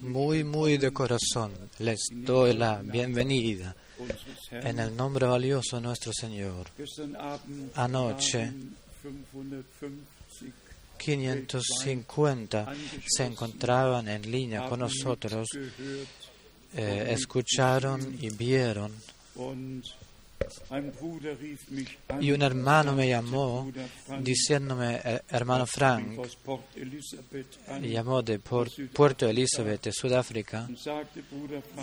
muy, muy de corazón les doy la bienvenida en el nombre valioso de nuestro Señor. Anoche 550 se encontraban en línea con nosotros, eh, escucharon y vieron. Y un hermano me llamó diciéndome, eh, hermano Frank, llamó de Puerto Elizabeth, de Sudáfrica,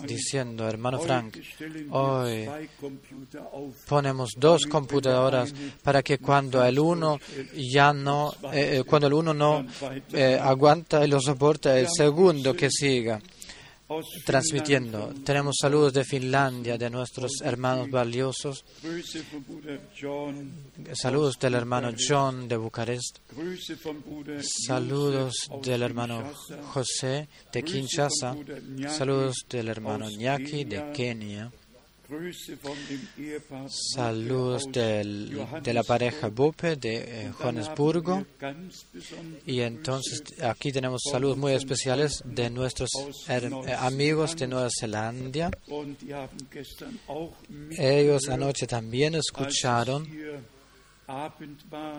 diciendo, hermano Frank, hoy ponemos dos computadoras para que cuando el uno ya no, eh, cuando el uno no aguanta y lo soporta, el segundo que siga transmitiendo. Tenemos saludos de Finlandia, de nuestros hermanos valiosos. Saludos del hermano John de Bucarest. Saludos del hermano José de Kinshasa. Saludos del hermano Nyaki de Kenia. Saludos del, de la pareja Bupe de eh, Johannesburgo. Y entonces aquí tenemos saludos muy especiales de nuestros eh, amigos de Nueva Zelanda. Ellos anoche también escucharon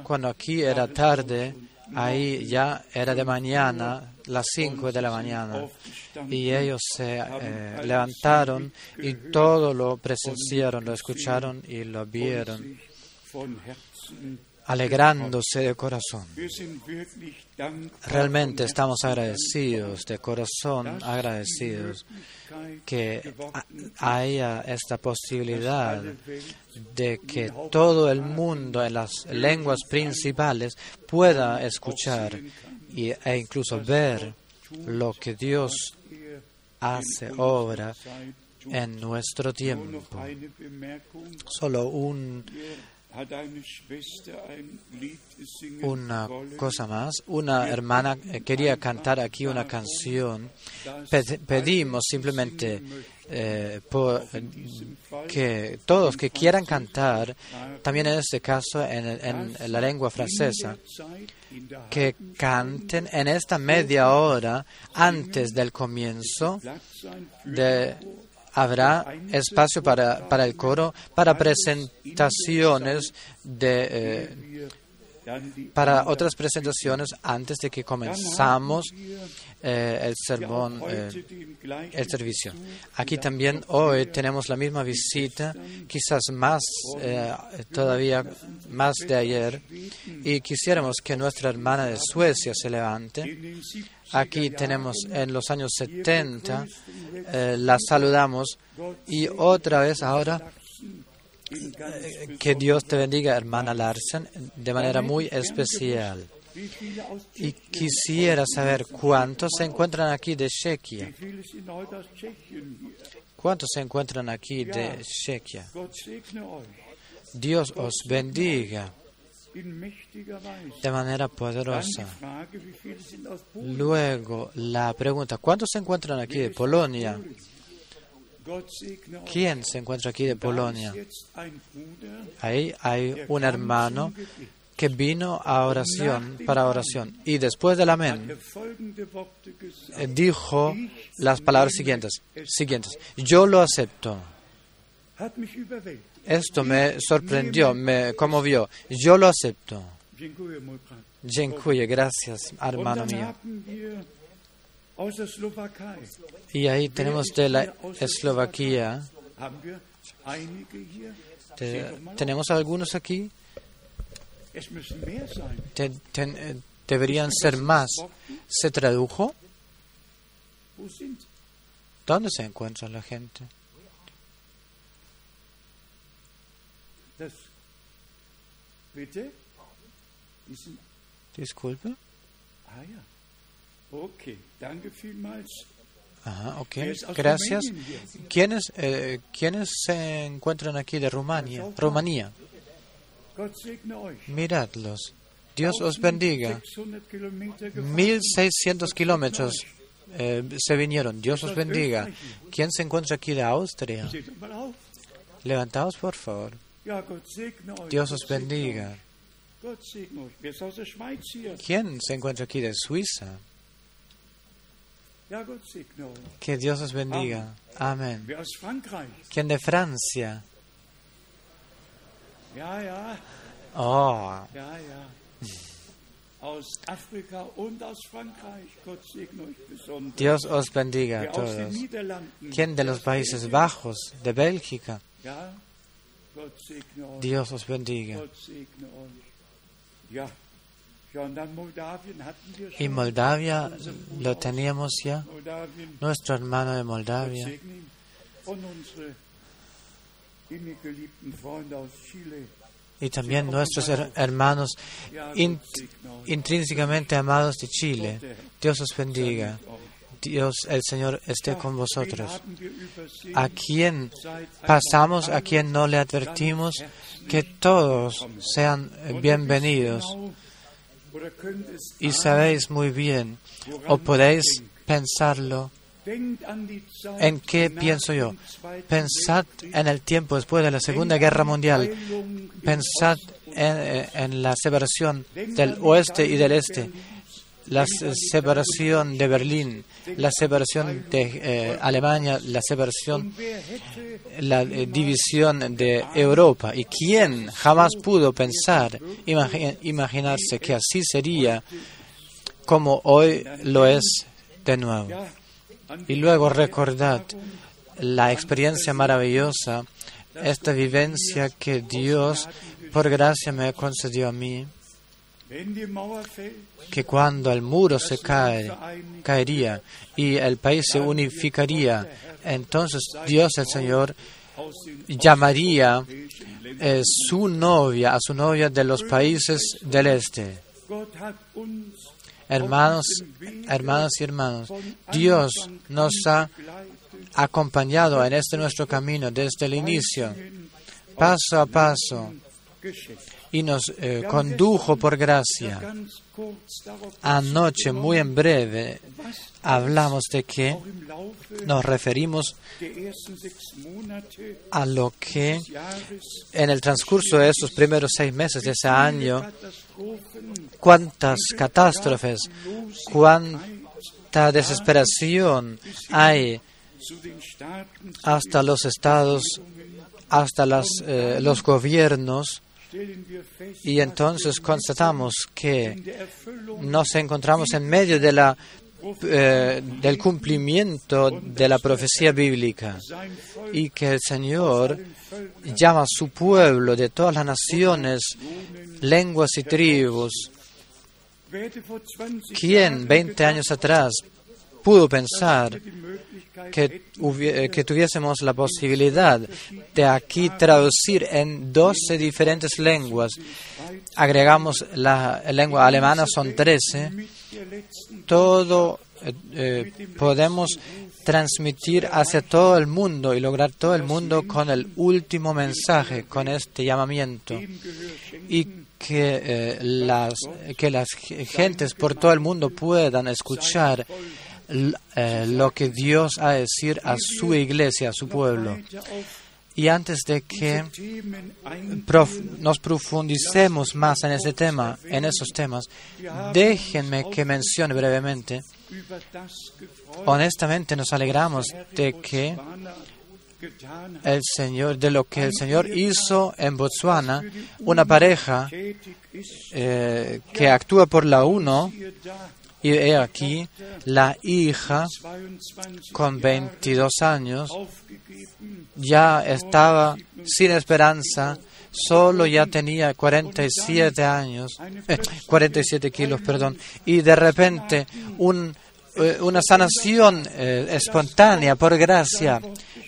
cuando aquí era tarde Ahí ya era de mañana, las cinco de la mañana, y ellos se eh, levantaron y todo lo presenciaron, lo escucharon y lo vieron, alegrándose de corazón. Realmente estamos agradecidos, de corazón agradecidos, que haya esta posibilidad de que todo el mundo en las lenguas principales pueda escuchar e incluso ver lo que Dios hace, obra en nuestro tiempo. Solo un una cosa más, una hermana quería cantar aquí una canción. Pedimos simplemente eh, que todos que quieran cantar, también en este caso en, en la lengua francesa, que canten en esta media hora antes del comienzo de habrá espacio para, para el coro, para presentaciones de, eh, para otras presentaciones antes de que comenzamos eh, el sermón, eh, el servicio. Aquí también hoy tenemos la misma visita, quizás más todavía más de ayer, y quisiéramos que nuestra hermana de Suecia se levante. Aquí tenemos en los años 70, la saludamos y otra vez ahora que Dios te bendiga, hermana Larsen, de manera muy especial. Y quisiera saber cuántos se encuentran aquí de Chequia. ¿Cuántos se encuentran aquí de Chequia? Dios os bendiga de manera poderosa. Luego, la pregunta, ¿cuántos se encuentran aquí de Polonia? ¿Quién se encuentra aquí de Polonia? Ahí hay un hermano que vino a oración, para oración, y después del amén eh, dijo las palabras siguientes, siguientes, yo lo acepto. Esto me sorprendió, me conmovió, yo lo acepto. Dziękuję, gracias, hermano mío. Y ahí tenemos de la Eslovaquia. ¿Tenemos algunos aquí? Eh, deberían ser más. ¿Se tradujo? ¿Dónde se encuentra la gente? Disculpe. Ajá, ok, gracias. ¿Quiénes, eh, ¿Quiénes se encuentran aquí de Rumania? Rumanía. Miradlos. Dios os bendiga. 1600 kilómetros eh, se vinieron. Dios os bendiga. ¿Quién se encuentra aquí de Austria? Levantaos, por favor. Dios os bendiga. ¿Quién se encuentra aquí de Suiza? Que Dios os bendiga. Amén. ¿Quién de Francia? Oh. Dios os bendiga a todos. ¿Quién de los Países Bajos? ¿De Bélgica? Dios os bendiga. Y Moldavia lo teníamos ya, nuestro hermano de Moldavia. Y también nuestros hermanos intrínsecamente amados de Chile. Dios os bendiga. Dios, el Señor, esté con vosotros. A quien pasamos, a quien no le advertimos, que todos sean bienvenidos. Y sabéis muy bien, o podéis pensarlo, ¿en qué pienso yo? Pensad en el tiempo después de la Segunda Guerra Mundial. Pensad en, en la separación del oeste y del este la separación de Berlín, la separación de eh, Alemania, la separación, la eh, división de Europa. ¿Y quién jamás pudo pensar, imaginarse que así sería como hoy lo es de nuevo? Y luego recordad la experiencia maravillosa, esta vivencia que Dios por gracia me concedió a mí que cuando el muro se cae, caería y el país se unificaría, entonces Dios el Señor llamaría eh, su novia a su novia de los países del este. Hermanos, hermanas y hermanos, Dios nos ha acompañado en este nuestro camino desde el inicio, paso a paso, y nos eh, condujo por gracia. Anoche, muy en breve, hablamos de que nos referimos a lo que en el transcurso de esos primeros seis meses de ese año, cuántas catástrofes, cuánta desesperación hay hasta los estados, hasta las, eh, los gobiernos y entonces constatamos que nos encontramos en medio de la, eh, del cumplimiento de la profecía bíblica y que el Señor llama a su pueblo de todas las naciones, lenguas y tribus. ¿Quién 20 años atrás pudo pensar que, eh, que, tuviésemos la posibilidad de aquí traducir en 12 diferentes lenguas. Agregamos la lengua alemana, son 13. Todo eh, eh, podemos transmitir hacia todo el mundo y lograr todo el mundo con el último mensaje, con este llamamiento. Y que, las, que las gentes por todo el mundo puedan escuchar lo que Dios ha de decir a su iglesia, a su pueblo. Y antes de que nos profundicemos más en ese tema, en esos temas, déjenme que mencione brevemente. Honestamente nos alegramos de que el Señor, de lo que el Señor hizo en Botswana, una pareja eh, que actúa por la UNO y he aquí, la hija, con 22 años, ya estaba sin esperanza, solo ya tenía 47 años, 47 eh, kilos, perdón, y de repente un, eh, una sanación eh, espontánea por gracia.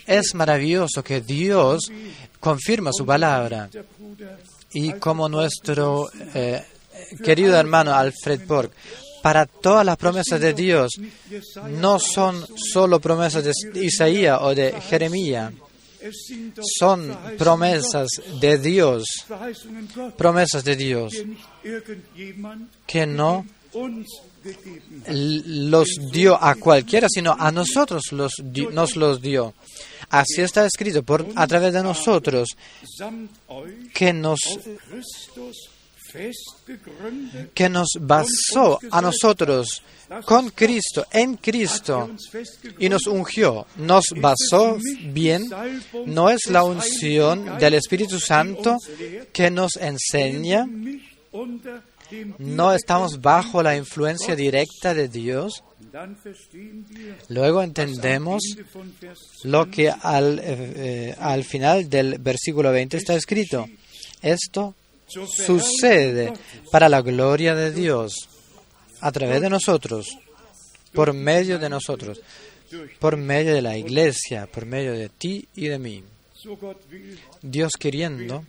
Es maravilloso que Dios confirma su palabra. Y como nuestro querido hermano Alfred Borg para todas las promesas de Dios no son solo promesas de Isaías o de Jeremías, son promesas de Dios, promesas de Dios que no los dio a cualquiera, sino a nosotros nos los dio. Así está escrito por, a través de nosotros que nos que nos basó a nosotros con Cristo, en Cristo, y nos ungió, nos basó bien, no es la unción del Espíritu Santo que nos enseña, no estamos bajo la influencia directa de Dios. Luego entendemos lo que al, eh, al final del versículo 20 está escrito. Esto sucede para la gloria de Dios, a través de nosotros, por medio de nosotros, por medio de la iglesia, por medio de ti y de mí. Dios queriendo,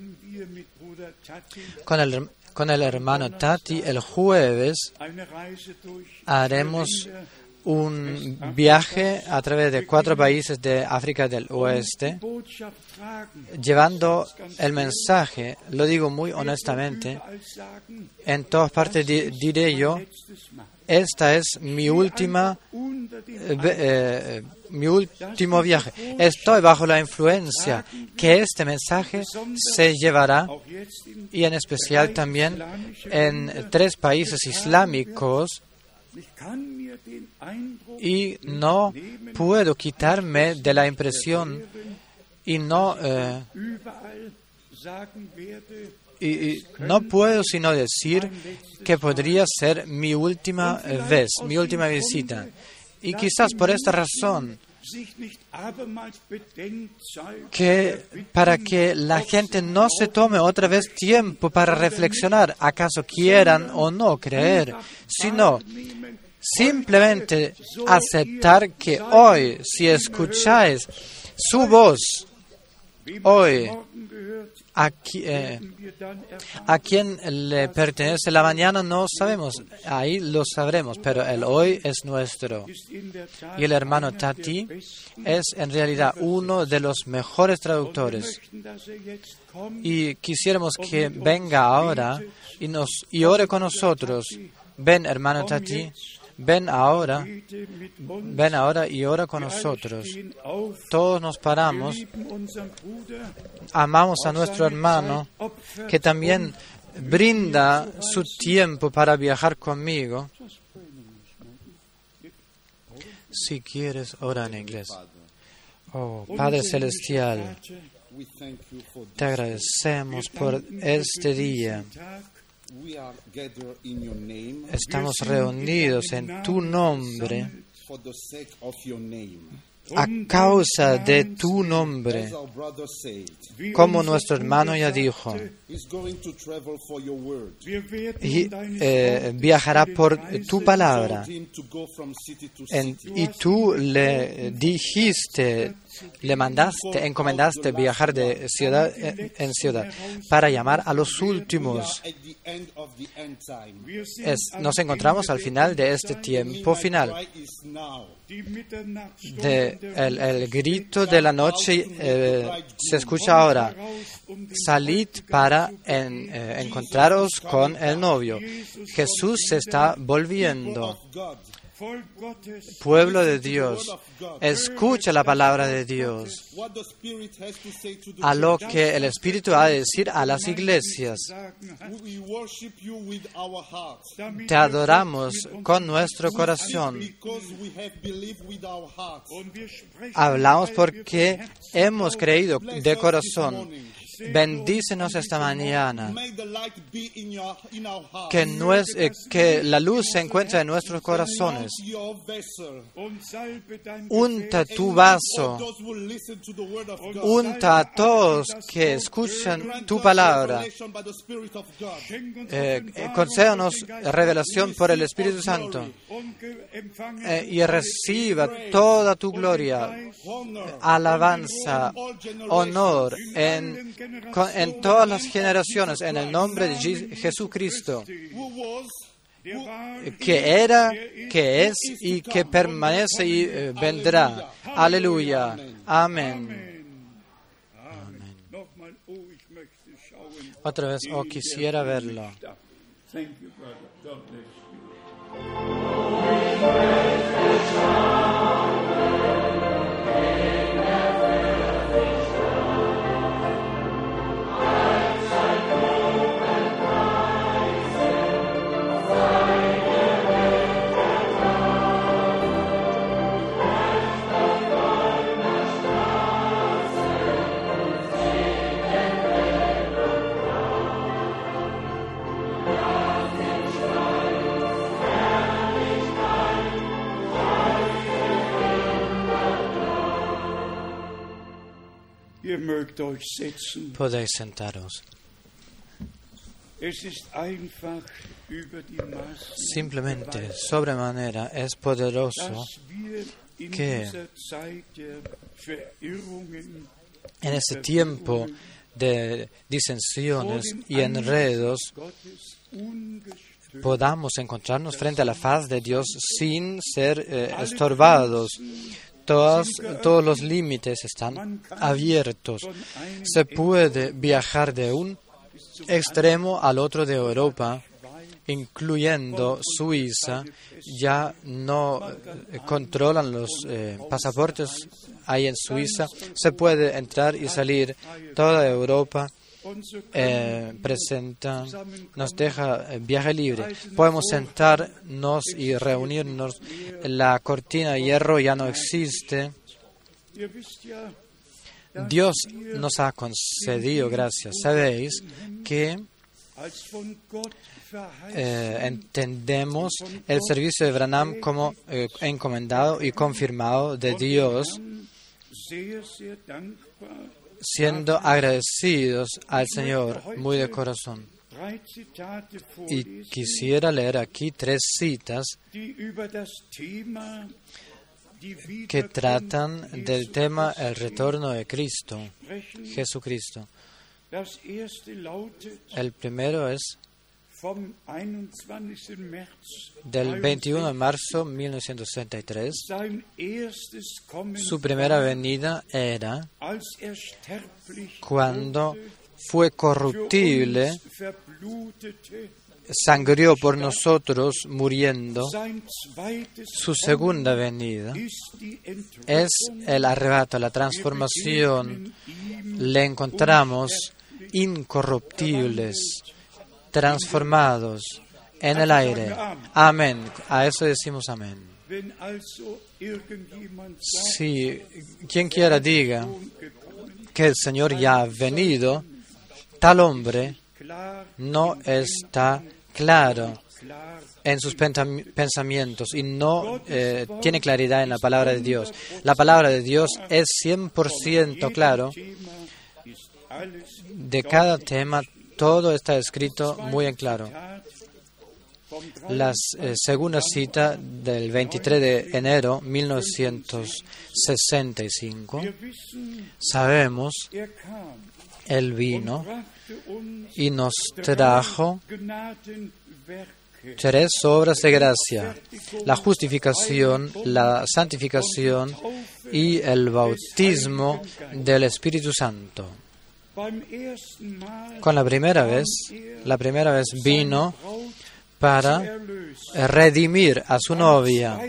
con el, con el hermano Tati el jueves haremos un viaje a través de cuatro países de África del Oeste, llevando el mensaje, lo digo muy honestamente, en todas partes diré yo, esta es mi última, eh, eh, mi último viaje. Estoy bajo la influencia que este mensaje se llevará y en especial también en tres países islámicos y no puedo quitarme de la impresión y no eh, y, no puedo sino decir que podría ser mi última vez, mi última visita. Y quizás por esta razón, que para que la gente no se tome otra vez tiempo para reflexionar, acaso quieran o no creer, sino simplemente aceptar que hoy, si escucháis su voz, hoy, eh, a, quien le pertenece la mañana no sabemos, ahí lo sabremos, pero el hoy es nuestro. Y el hermano Tati es en realidad uno de los mejores traductores. Y quisiéramos que venga ahora y, nos, y ore con nosotros. Ven, hermano Tati, ven ahora, ven ahora y ora con nosotros. Todos nos paramos, amamos a nuestro hermano que también brinda su tiempo para viajar conmigo. Si quieres, ora en inglés. Oh, Padre Celestial, te agradecemos por este día. Estamos reunidos en tu nombre a causa de tu nombre, como nuestro hermano ya dijo, y eh, viajará por tu palabra. y tú le dijiste, le mandaste, encomendaste viajar de ciudad en ciudad para llamar a los últimos. nos encontramos al final de este tiempo final el, grito de la noche eh, se escucha ahora. Salid para eh, encontraros con el novio. Jesús se está volviendo pueblo de Dios, escucha la palabra de Dios, a lo que el Espíritu ha de decir a las iglesias. Te adoramos con nuestro corazón. Hablamos porque hemos creído de corazón Bendícenos esta mañana. Que, eh, que la luz se encuentre en nuestros corazones. Unta tu vaso. Unta a todos que escuchan tu palabra. Eh, eh, concédanos revelación por el Espíritu Santo. Y reciba toda tu gloria, alabanza, honor en en todas las generaciones, en el nombre de Jesucristo, que era, que es y que permanece y eh, vendrá. Aleluya. Amén. Otra vez, oh, quisiera verlo. Ihr mögt euch Podéis sentaros. Simplemente, sobremanera, es poderoso que en ese tiempo de disensiones y enredos podamos encontrarnos frente a la faz de Dios sin ser eh, estorbados. Todas- todos los límites están abiertos. Se puede viajar de un extremo al otro de Europa, incluyendo Suiza. Ya no eh, controlan los eh, pasaportes ahí en Suiza. Se puede entrar y salir. Toda Europa eh, presenta, nos deja eh, viaje libre. Podemos sentarnos y reunirnos. La cortina de hierro ya no existe. Dios nos ha concedido gracias. Sabéis que eh, entendemos el servicio de Branham como encomendado y confirmado de Dios. Siendo agradecidos al Señor muy de corazón. Y quisiera leer aquí tres citas que tratan del tema el retorno de Cristo. Jesucristo. El primero es vom 21. März del 21 de marzo de 1963. sein erstes Kommen Su primera venida era er cuando fue corruptible, sangrió por nosotros muriendo. Su segunda venida es el arrebato, la transformación. Le encontramos incorruptibles, transformados en el aire. Amén. A eso decimos amén. Si quien quiera diga que el Señor ya ha venido, tal hombre no está claro en sus pensamientos y no eh, tiene claridad en la palabra de Dios. La palabra de Dios es 100% claro. De cada tema, todo está escrito muy en claro. La eh, segunda cita del 23 de enero 1965, Wir wissen, sabemos, él vino y nos trajo tres obras de gracia, la justificación, la santificación y el bautismo del Espíritu Santo. Con la primera vez, la primera vez vino para erlöst, redimir a su novia.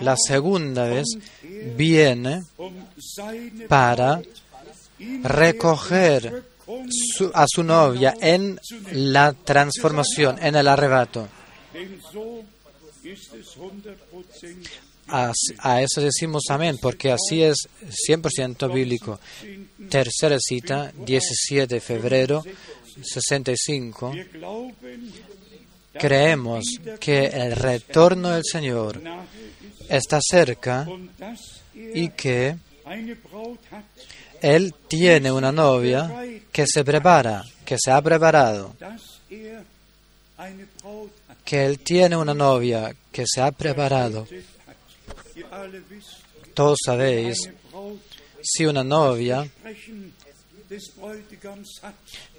La segunda vez viene para recoger a su novia en la transformación, en el arrebato. Denn so ist es 100% A, eso decimos amén, porque así es 100% bíblico. Tercera cita, 17 de febrero 65. Wir glauben, Creemos que el retorno del Señor está cerca er y que Él tiene una novia que se prepara, que se ha preparado, que Él tiene una novia que se ha preparado. Todos sabéis, si una novia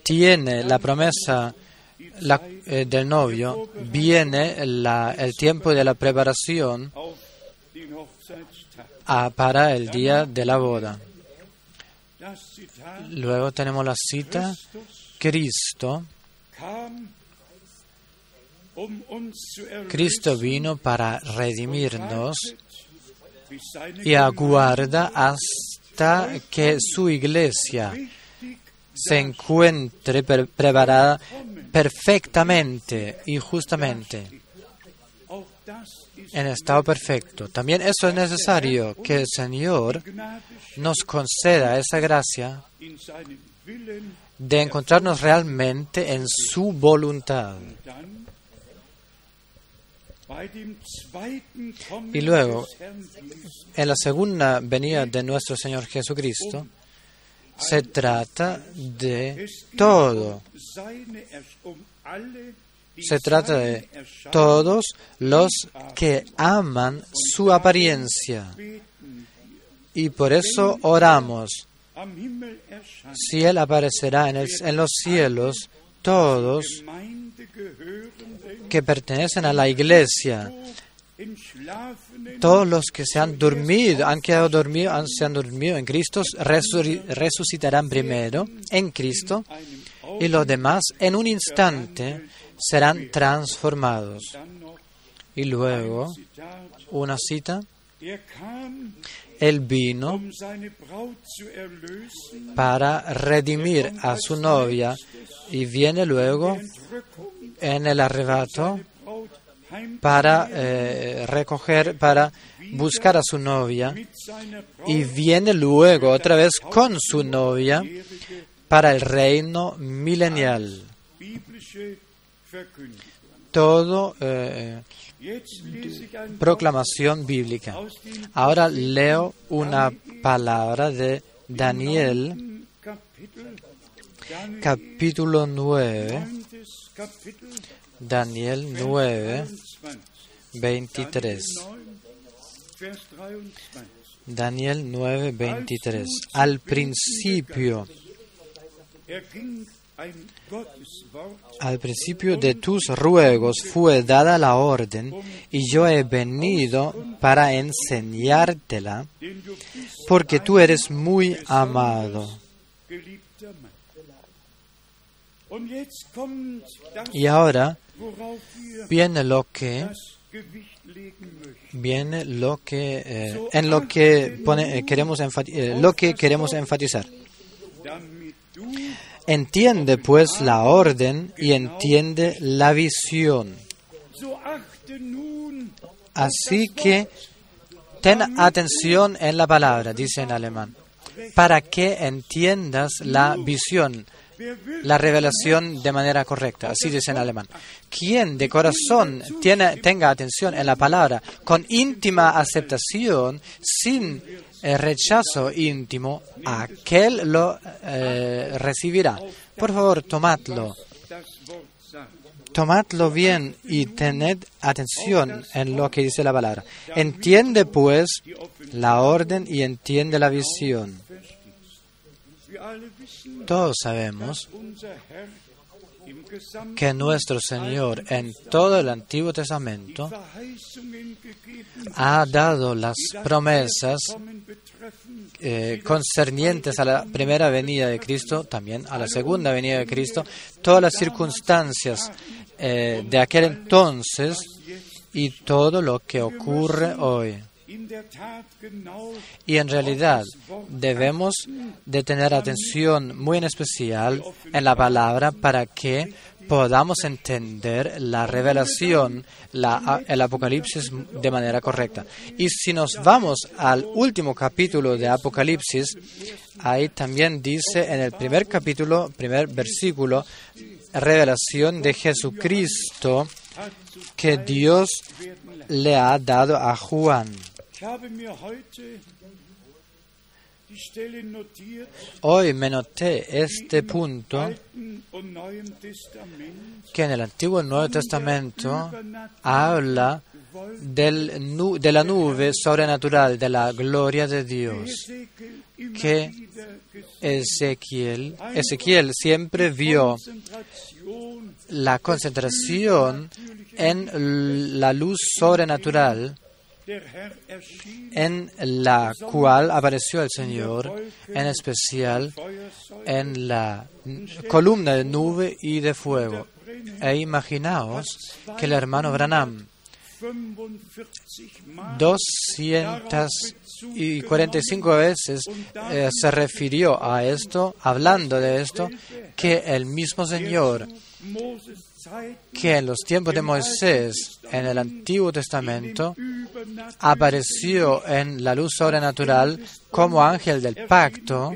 tiene la promesa eh, del novio, viene el tiempo de la preparación para el día de la boda. Luego tenemos la cita, Cristo, Cristo vino para redimirnos y aguarda hasta que su iglesia se encuentre pre- preparada perfectamente y justamente en estado perfecto. También eso es necesario, que el Señor nos conceda esa gracia de encontrarnos realmente en su voluntad. dann bei dem zweiten Kommen Y luego, En la segunda venida de nuestro Señor Jesucristo, Se trata de todo. Se trata de todos los que aman su apariencia. Y por eso oramos. Si Él aparecerá en, el- en los cielos, todos que pertenecen a la iglesia, todos los que se han dormido, han quedado dormidos, se han dormido en Cristo, resucitarán primero en Cristo y los demás en un instante serán transformados. Y luego, una cita, Él vino para redimir a su novia y viene luego en el arrebato para eh, recoger, para buscar a su novia y viene luego otra vez con su novia para el reino milenial. Todo eh, proclamación bíblica. Ahora leo una palabra de Daniel, capítulo 9, 9. Kapitel, Daniel 9, 23. 23. 9, Vers 23. Daniel 9, 23. Al principio, al principio de tus ruegos fue dada la orden y yo he venido para enseñártela porque tú eres muy amado. Y ahora viene lo que viene lo que eh, en lo que eh, queremos eh, lo que queremos enfatizar. Entiende pues la orden y entiende la visión. Así que ten atención en la palabra, dice en alemán, para que entiendas la visión, la revelación de manera correcta. Así dice en alemán. Quien de corazón tiene, tenga atención en la palabra, con íntima aceptación, sin eh, rechazo íntimo, aquel lo eh, recibirá. Por favor, tomadlo. Tomadlo bien y tened atención en lo que dice la palabra. Entiende pues la orden y entiende la visión. Todos sabemos que nuestro Señor en todo el Antiguo Testamento ha dado las promesas eh, concernientes a la primera venida de Cristo, también a la segunda venida de Cristo, todas las circunstancias eh, de aquel entonces y todo lo que ocurre hoy. Y en realidad debemos de tener atención muy en especial en la palabra para que podamos entender la revelación, la- el Apocalipsis de manera correcta. Y si nos vamos al último capítulo de Apocalipsis, ahí también dice en el primer capítulo, primer versículo, revelación de Jesucristo que Dios le ha dado a Juan. Hoy me noté este punto que en el Antiguo y Nuevo Testamento habla del de la nube sobrenatural, de la gloria de Dios, que. Ezequiel, Ezequiel siempre vio la concentración en la luz sobrenatural en la cual apareció el Señor, en especial en la columna de nube y de fuego. E imaginaos que el hermano Branham 45 Mal 245 veces eh, se refirió a esto, hablando de esto, que el mismo Señor que en los tiempos de Moisés, en el Antiguo Testamento, apareció en la luz sobrenatural como ángel del pacto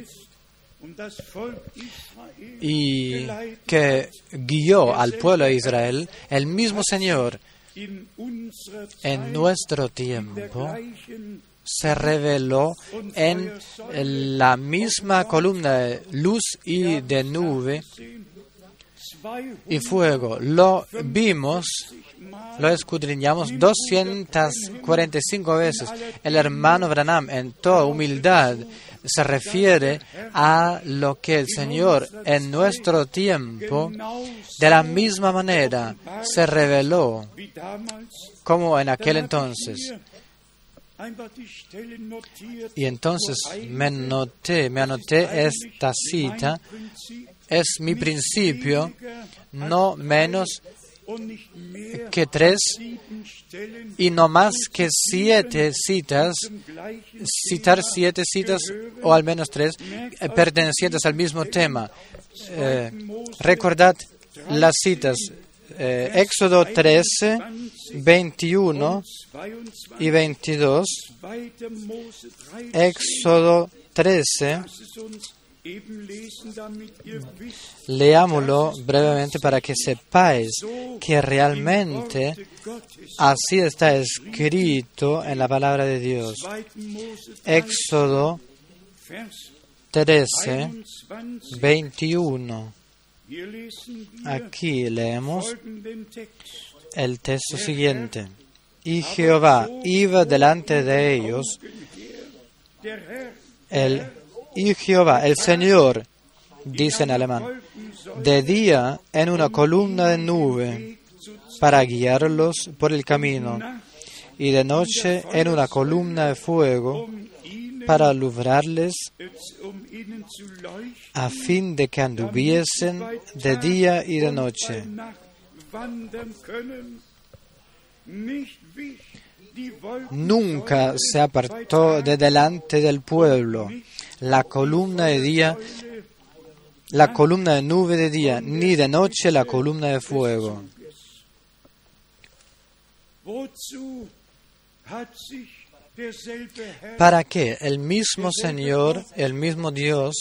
y que guió al pueblo de Israel, el mismo Señor en nuestro tiempo se reveló en la misma columna de luz y de nube y fuego. Lo vimos, lo escudriñamos 245 veces. El hermano Branham, en toda humildad, se refiere a lo que el Señor en nuestro tiempo, de la misma manera, se reveló como en aquel entonces. Y entonces me noté, me anoté esta cita, es mi principio, no menos que tres y no más que siete citas, citar siete citas o al menos tres eh, pertenecientes al mismo tema. Eh, recordad las citas. Eh, Éxodo 13, 21 y 22. Éxodo 13, Leámoslo brevemente para que sepáis que realmente así está escrito en la palabra de Dios. Éxodo 13, 21. Aquí leemos el texto siguiente. Y Jehová iba delante de ellos, el y Jehová, el Señor, dice en alemán, de día en una columna de nube para guiarlos por el camino, y de noche en una columna de fuego para alumbrarles a fin de que anduviesen de día y de noche. Nunca se apartó de delante del pueblo la columna de día, la columna de nube de día, ni de noche la columna de fuego. ¿Para qué el mismo Señor, el mismo Dios,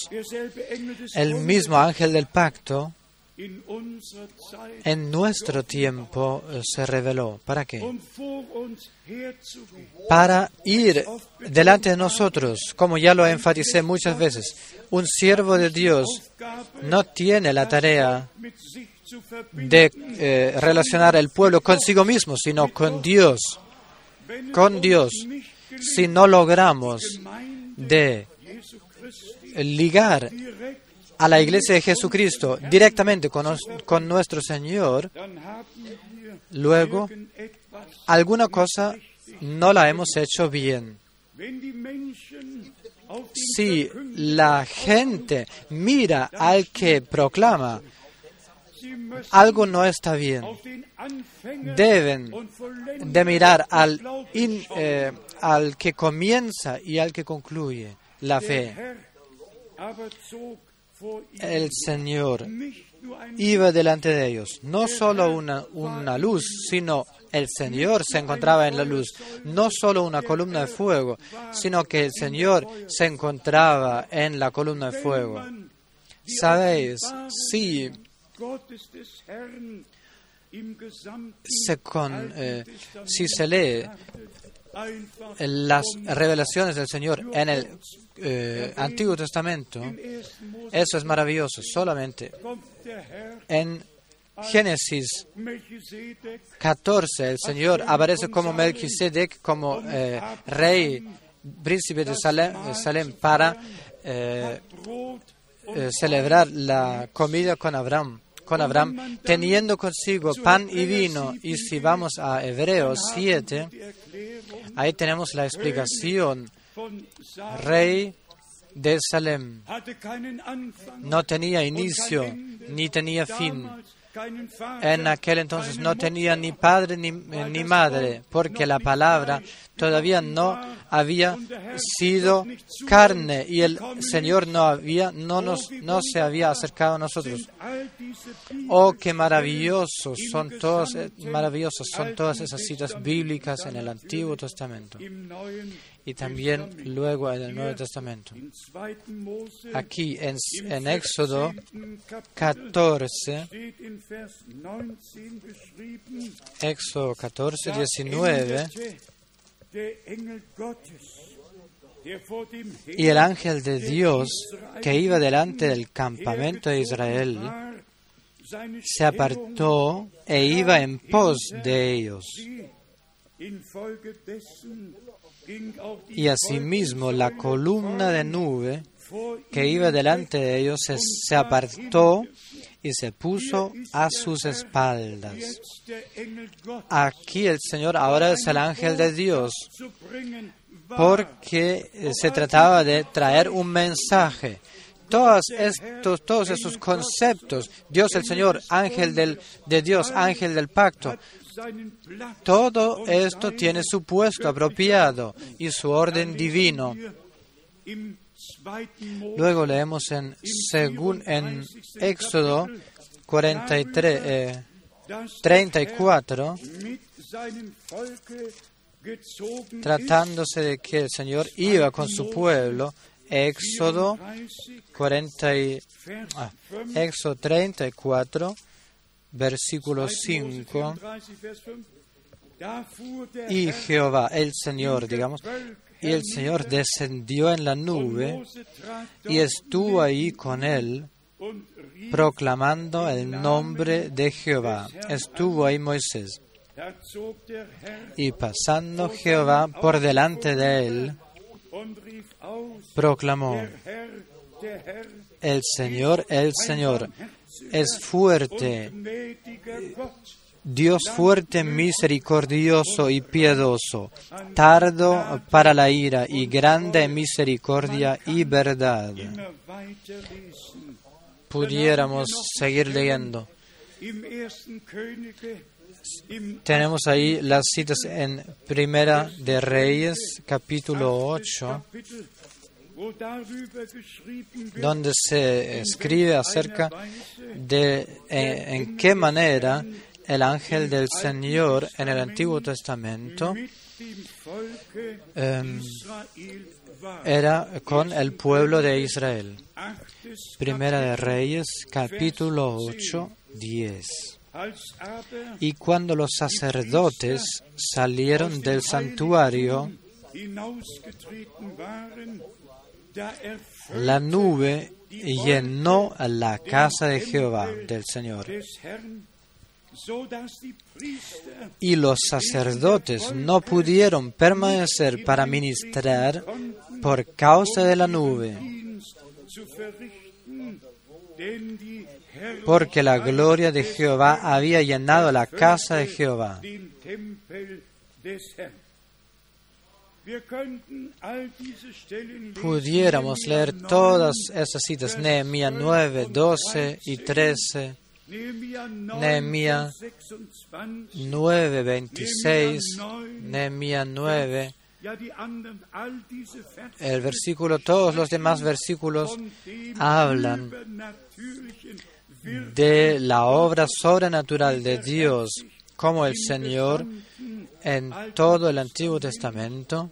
el mismo ángel del pacto, en nuestro tiempo eh, se reveló. ¿Para qué? Para ir delante de nosotros, como ya lo enfaticé muchas veces. Un siervo de Dios no tiene la tarea de eh, relacionar el pueblo consigo mismo, sino con Dios. Con Dios. Si no logramos de ligar a la iglesia de Jesucristo directamente con, con nuestro Señor, luego alguna cosa no la hemos hecho bien. Si la gente mira al que proclama, algo no está bien. Deben de mirar al, eh, al que comienza y al que concluye la fe el Señor iba delante de ellos. No solo una, una, luz, sino el Señor se encontraba en la luz. No solo una columna de fuego, sino que el Señor se encontraba en la columna de fuego. Sabéis, si eh, si se lee las revelaciones del Señor en el eh, Antiguo Testamento, eso es maravilloso. Solamente en Génesis 14 el Señor aparece como Melquisedec, como eh, rey, príncipe de Salem, para eh, celebrar la comida con Abraham con Abraham, teniendo consigo pan y vino. Y si vamos a Hebreos 7, ahí tenemos la explicación. Rey de Salem no tenía inicio ni tenía fin. En aquel entonces no tenía ni padre ni, ni, madre, porque la palabra todavía no había sido carne y el Señor no, había, no, nos, no se había acercado a nosotros. Oh, qué maravillosos son, todos, eh, maravillosas son todas esas citas bíblicas en el Antiguo Testamento y también luego en el Nuevo Testamento. Aquí en, en Éxodo 14, Éxodo 14, 19, Y el ángel de Dios que iba delante del campamento de Israel se apartó e iba en pos de ellos. Y asimismo la columna de nube que iba delante de ellos se, se apartó y se puso a sus espaldas. Aquí el Señor ahora es el ángel de Dios, porque se trataba de traer un mensaje. Todos estos, todos conceptos, Dios el Señor, ángel del, de Dios, ángel del pacto, todo esto tiene su puesto apropiado y su orden divino. Luego leemos en, según, Éxodo 43, eh, 34, tratándose de que el Señor iba con su pueblo, Éxodo, 40 y, ah, Éxodo 34, versículo 5, y Jehová, el Señor, digamos, y el Señor descendió en la nube y estuvo ahí con él, proclamando el nombre de Jehová. Estuvo ahí Moisés. Y pasando Jehová por delante de él, proclamó, el Señor, el Señor, es fuerte, Dios fuerte, misericordioso y piadoso, tardo para la ira y grande misericordia y verdad. Pudiéramos seguir leyendo. Tenemos ahí las citas en Primera de Reyes, capítulo 8, donde se escribe acerca de eh, en qué manera el ángel del Señor en el Antiguo Testamento eh, era con el pueblo de Israel. Primera de Reyes, capítulo 8, 10. Y cuando los sacerdotes salieron del santuario, la nube llenó la casa de Jehová, del Señor. Y los sacerdotes no pudieron permanecer para ministrar por causa de la nube, porque la gloria de Jehová había llenado la casa de Jehová. Pudiéramos leer todas esas citas, Nehemías 9, 12 y 13. Nehemías 9, 26, Nehemías 9, el versículo, todos los demás versículos hablan de la obra sobrenatural de Dios, como el Señor en todo el Antiguo Testamento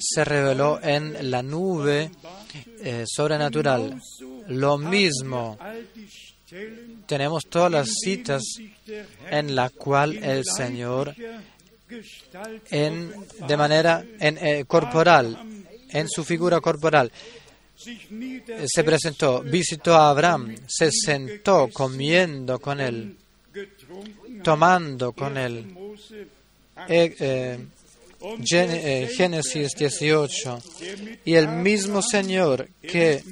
se reveló en la nube eh, sobrenatural. Lo mismo, tenemos todas las citas en la cual el Señor, en, de manera en, eh, corporal, en su figura corporal, se presentó, visitó a Abraham, se sentó comiendo con él, tomando con él. Eh, eh, Génesis 18. Y el mismo Señor que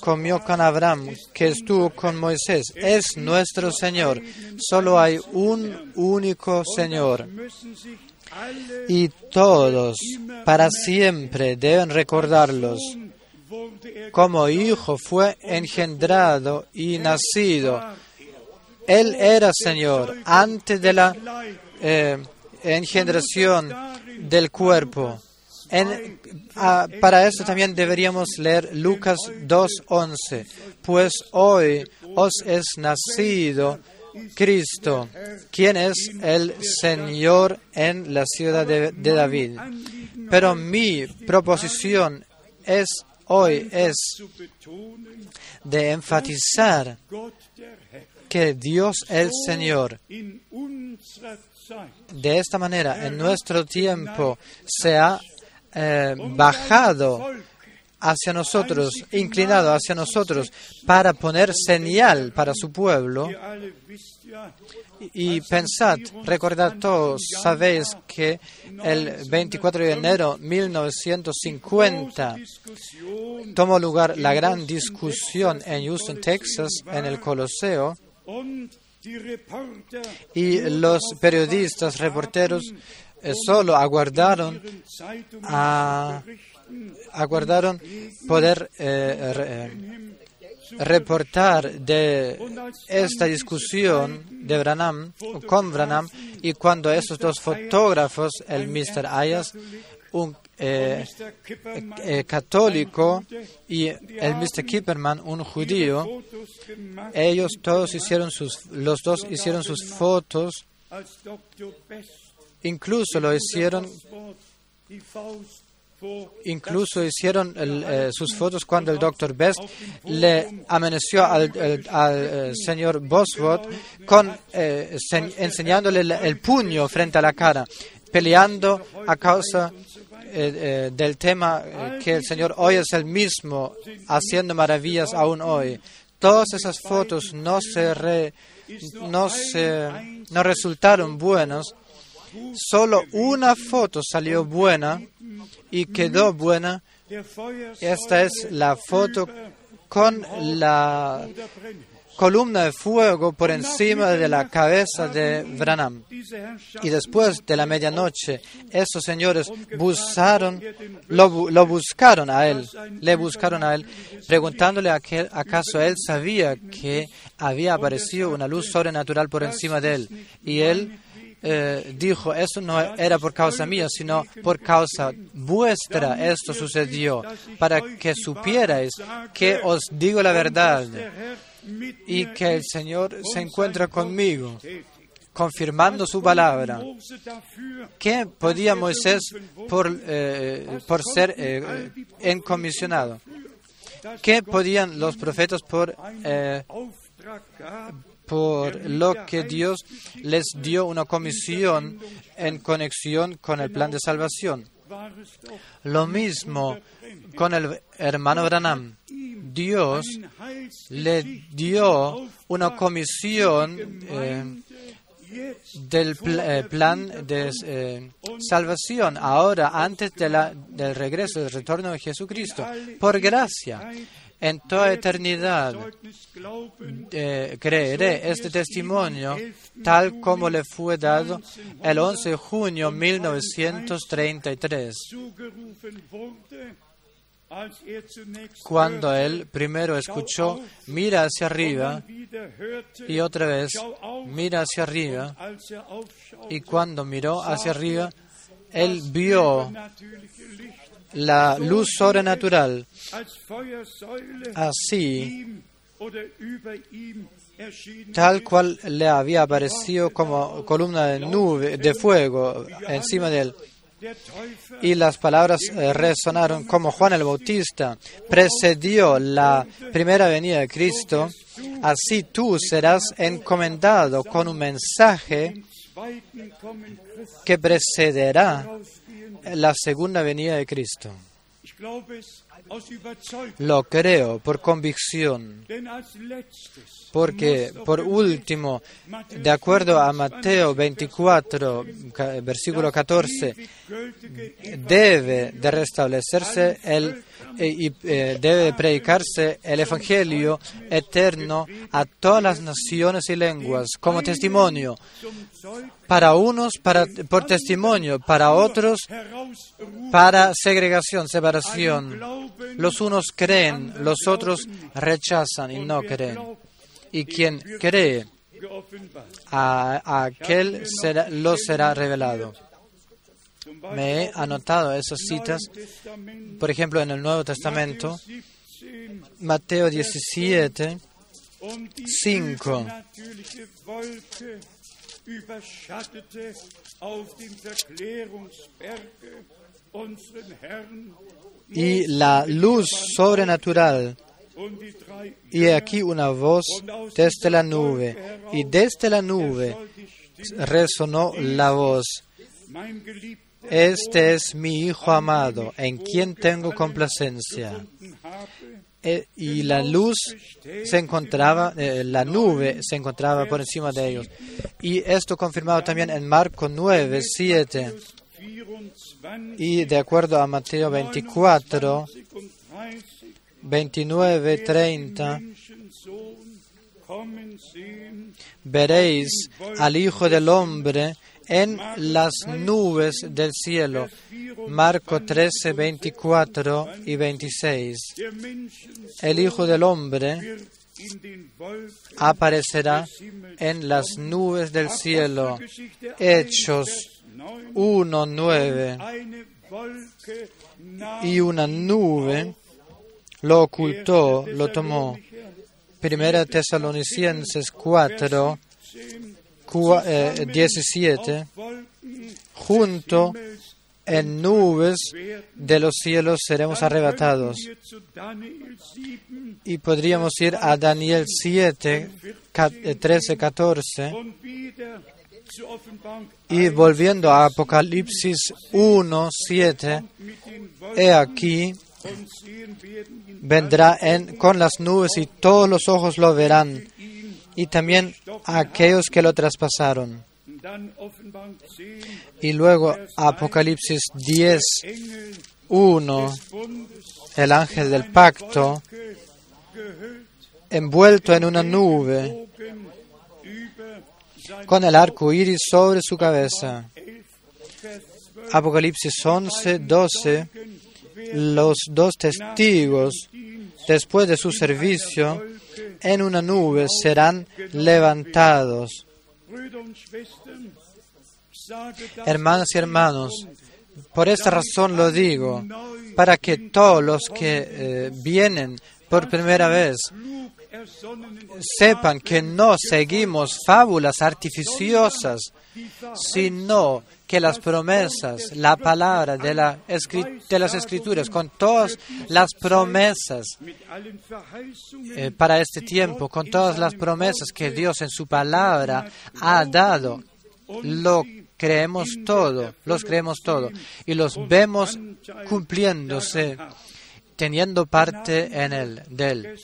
comió con Abraham, que estuvo con Moisés, es nuestro Señor. Solo hay un único Señor. Y todos para siempre deben recordarlos. Como hijo fue engendrado y nacido. Él era Señor antes de la eh, engendración del cuerpo. para eso también deberíamos leer Lucas 2.11. Pues hoy os es nacido Cristo, quien es el Señor en la ciudad de, de David. Pero mi proposición es hoy es de enfatizar que Dios el Señor. de esta manera, en nuestro tiempo se ha eh, bajado hacia nosotros, inclinado hacia nosotros, para poner señal para su pueblo. Y pensad, recordad todos, sabéis que el 24 de enero de 1950 tomó lugar la gran discusión en Houston, Texas, en el Coloseo, y los periodistas, reporteros, eh, solo aguardaron a aguardaron poder eh, eh, reportar de esta discusión de Branham, con Branham y cuando esos dos fotógrafos, el Mr. Ayas, un eh, católico, y el Mr. Kipperman, un judío, ellos todos hicieron sus, los dos hicieron sus fotos, incluso lo hicieron Incluso hicieron eh, sus fotos cuando el doctor Best le amenació al, eh, señor Bosworth con, eh, enseñándole el, puño frente a la cara, peleando a causa del tema que el Señor hoy es el mismo, haciendo maravillas aún hoy. Todas esas fotos no, se no, se, no resultaron buenas. Solo una foto salió buena y quedó buena. Esta es la foto con la columna de fuego por encima de la cabeza de Branham. Y después de la medianoche, esos señores buscaron, lo, lo, buscaron a él, le buscaron a él, preguntándole a que, acaso él sabía que había aparecido una luz sobrenatural por encima de él. Y él eh, dijo, eso no era por causa mía, sino por causa vuestra esto sucedió, para que supierais que os digo la verdad y que el Señor se encuentra conmigo, confirmando su palabra. ¿Qué podía Moisés por, eh, por ser eh, encomisionado? ¿Qué podían los profetas por por lo que Dios les dio una comisión en conexión con el plan de salvación. Lo mismo con el hermano Branham. Dios le dio una comisión eh, del eh, plan de eh, salvación ahora, antes del regreso, del retorno de Jesucristo, por gracia en toda eternidad eh, creeré este testimonio tal como le fue dado el 11 de junio de 1933, cuando él primero escuchó, mira hacia arriba, y otra vez, mira hacia arriba, y cuando miró hacia arriba, él vio la luz sobrenatural así tal cual le había aparecido como columna de nube de fuego encima de él. Y las palabras eh, resonaron como Juan el Bautista precedió la primera venida de Cristo, así tú serás encomendado con un mensaje que precederá la segunda venida de Cristo. Lo creo por convicción, porque por último, de acuerdo a Mateo 24, versículo 14, debe de restablecerse el y eh, debe predicarse el Evangelio eterno a todas las naciones y lenguas como testimonio. Para unos por testimonio, para otros para segregación, separación. Los unos creen, los otros rechazan y no creen. Y quien cree, a, aquel lo será revelado. Me he anotado esas citas, por ejemplo, en el Nuevo Testamento, Mateo 17, 5. Y la luz sobrenatural. Y aquí una voz desde la nube, y desde la nube resonó la voz este es mi Hijo amado, en quien tengo complacencia. Eh, y la luz se encontraba, eh, la nube se encontraba por encima de ellos. Y esto confirmado también en Marco 9, 7. Y de acuerdo a Mateo 24, 29, 30, veréis al Hijo del Hombre en las nubes del cielo. Marco 13, 24 y 26. El Hijo del Hombre aparecerá en las nubes del cielo. Hechos 1, 9. Y una nube lo ocultó, lo tomó. Primera Tesalonicenses 4, 17, junto en nubes de los cielos seremos arrebatados. Y podríamos ir a Daniel 7, 13, 14. Y volviendo a Apocalipsis 1, 7, he aquí, vendrá en, con las nubes y todos los ojos lo verán y también a aquellos que lo traspasaron. Y luego Apocalipsis 10, 1, el ángel del pacto, envuelto en una nube, con el arco iris sobre su cabeza. Apocalipsis 11, 12, los dos testigos, después de su servicio, en una nube serán levantados. Hermanas y hermanos, por esta razón lo digo, para que todos los que eh, vienen por primera vez sepan que no seguimos fábulas artificiosas, sino que las promesas, la palabra de, la, de las escrituras, con todas las promesas eh, para este tiempo, con todas las promesas que Dios en su palabra ha dado, lo creemos todo, los creemos todo y los vemos cumpliéndose, teniendo parte en él, de él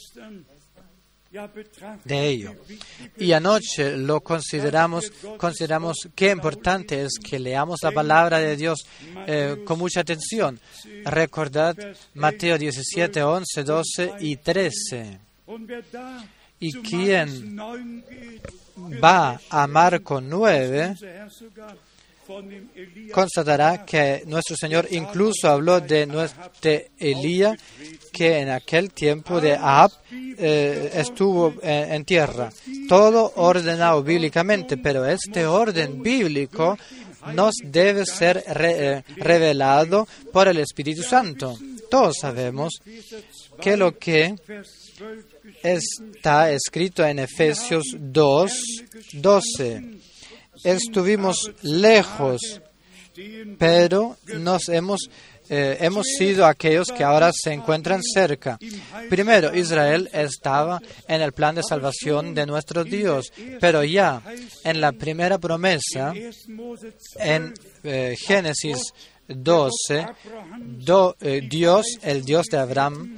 de ello. Y anoche lo consideramos, consideramos qué importante es que leamos la palabra de Dios eh, con mucha atención. Recordad Mateo 17, 11, 12 y 13. Y quien va a Marco 9, constatará que nuestro Señor incluso habló de, de Elías que en aquel tiempo de Ahab eh, estuvo en, tierra. Todo ordenado bíblicamente, pero este orden bíblico nos debe ser eh, revelado por el Espíritu Santo. Todos sabemos que lo que está escrito en Efesios 2, 12 estuvimos lejos, pero nos hemos, eh, hemos sido aquellos que ahora se encuentran cerca. Primero, Israel estaba en el plan de salvación de nuestro Dios, pero ya en la primera promesa, en eh, Génesis 12, eh, Dios, el Dios de Abraham,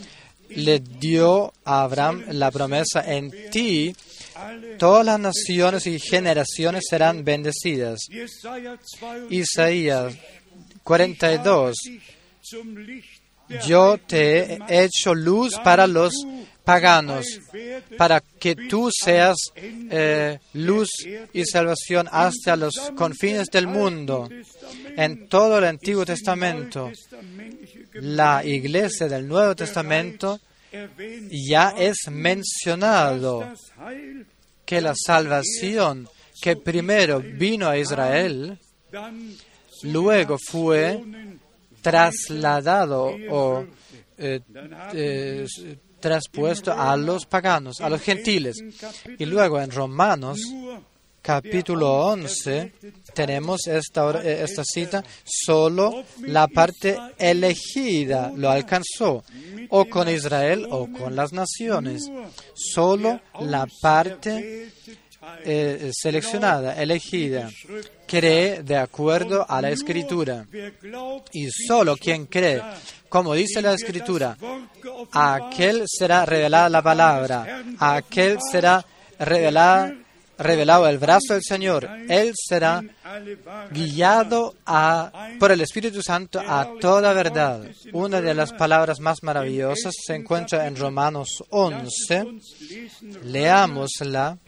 le dio a Abraham la promesa, en ti Todas las naciones y generaciones serán bendecidas. Isaías 42. Yo te he hecho luz para los paganos, para que tú seas eh, luz y salvación hasta los confines del mundo. En todo el Antiguo Testamento, la iglesia del Nuevo Testamento ya es mencionado que la salvación que primero vino a Israel, luego fue trasladado o eh, eh, traspuesto a los paganos, a los gentiles. Y luego en Romanos capítulo 11 tenemos esta, eh, esta cita, solo la parte elegida lo alcanzó, o con Israel o con las naciones. Solo la parte eh, seleccionada, elegida, cree de acuerdo a la escritura. Y solo quien cree, como dice la escritura, a aquel será revelada la palabra, a aquel será revelada revelado el brazo del Señor, Él será guiado por el Espíritu Santo a toda verdad. Una de las palabras más maravillosas se encuentra en Romanos 11. Leámosla.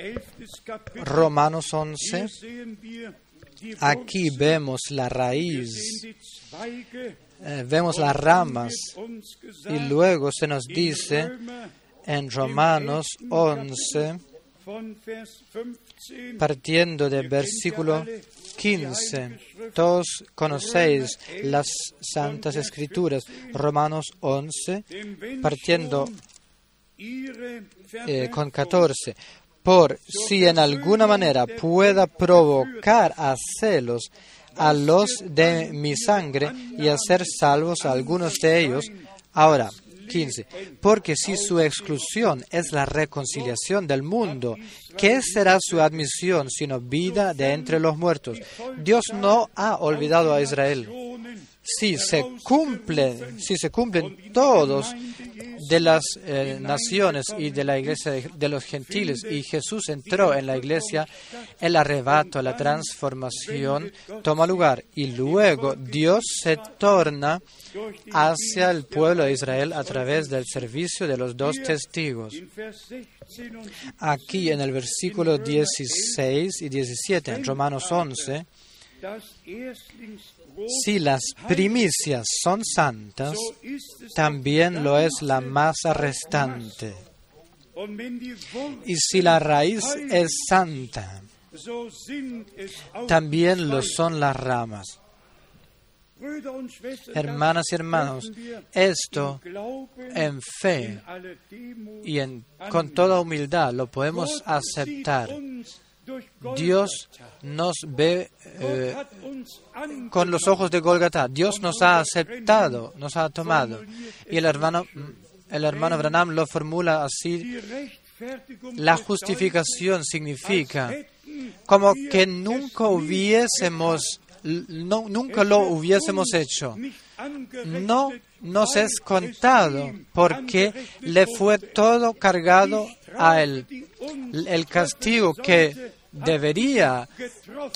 Romanos 11. Aquí vemos la raíz, eh, vemos las ramas y luego se nos dice en Romanos 11 partiendo del versículo 15. Todos conocéis las Santas Escrituras. Romanos 11, partiendo eh, con 14. Por si en alguna manera pueda provocar a celos a los de mi sangre y hacer salvos a algunos de ellos. Ahora, 15. Porque si su exclusión es la reconciliación del mundo, ¿qué será su admisión sino vida de entre los muertos? Dios no ha olvidado a Israel. Si se cumplen, si se cumplen todos de las eh, naciones y de la iglesia de, los gentiles y Jesús entró en la iglesia, el arrebato, la transformación toma lugar y luego Dios se torna hacia el pueblo de Israel a través del servicio de los dos testigos. Aquí en el versículo 16 y 17, en Romanos 11, si las primicias son santas, también lo es la masa restante. Y si la raíz es santa, también lo son las ramas. Hermanas y hermanos, esto en fe y con toda humildad lo podemos aceptar. Dios nos ve eh, con los ojos de Golgotha. Dios nos ha aceptado, nos ha tomado. Y el hermano, el hermano Branham lo formula así. La justificación significa como que nunca hubiésemos, no, nunca lo hubiésemos hecho. No nos es contado porque le fue todo cargado a él. El castigo que debería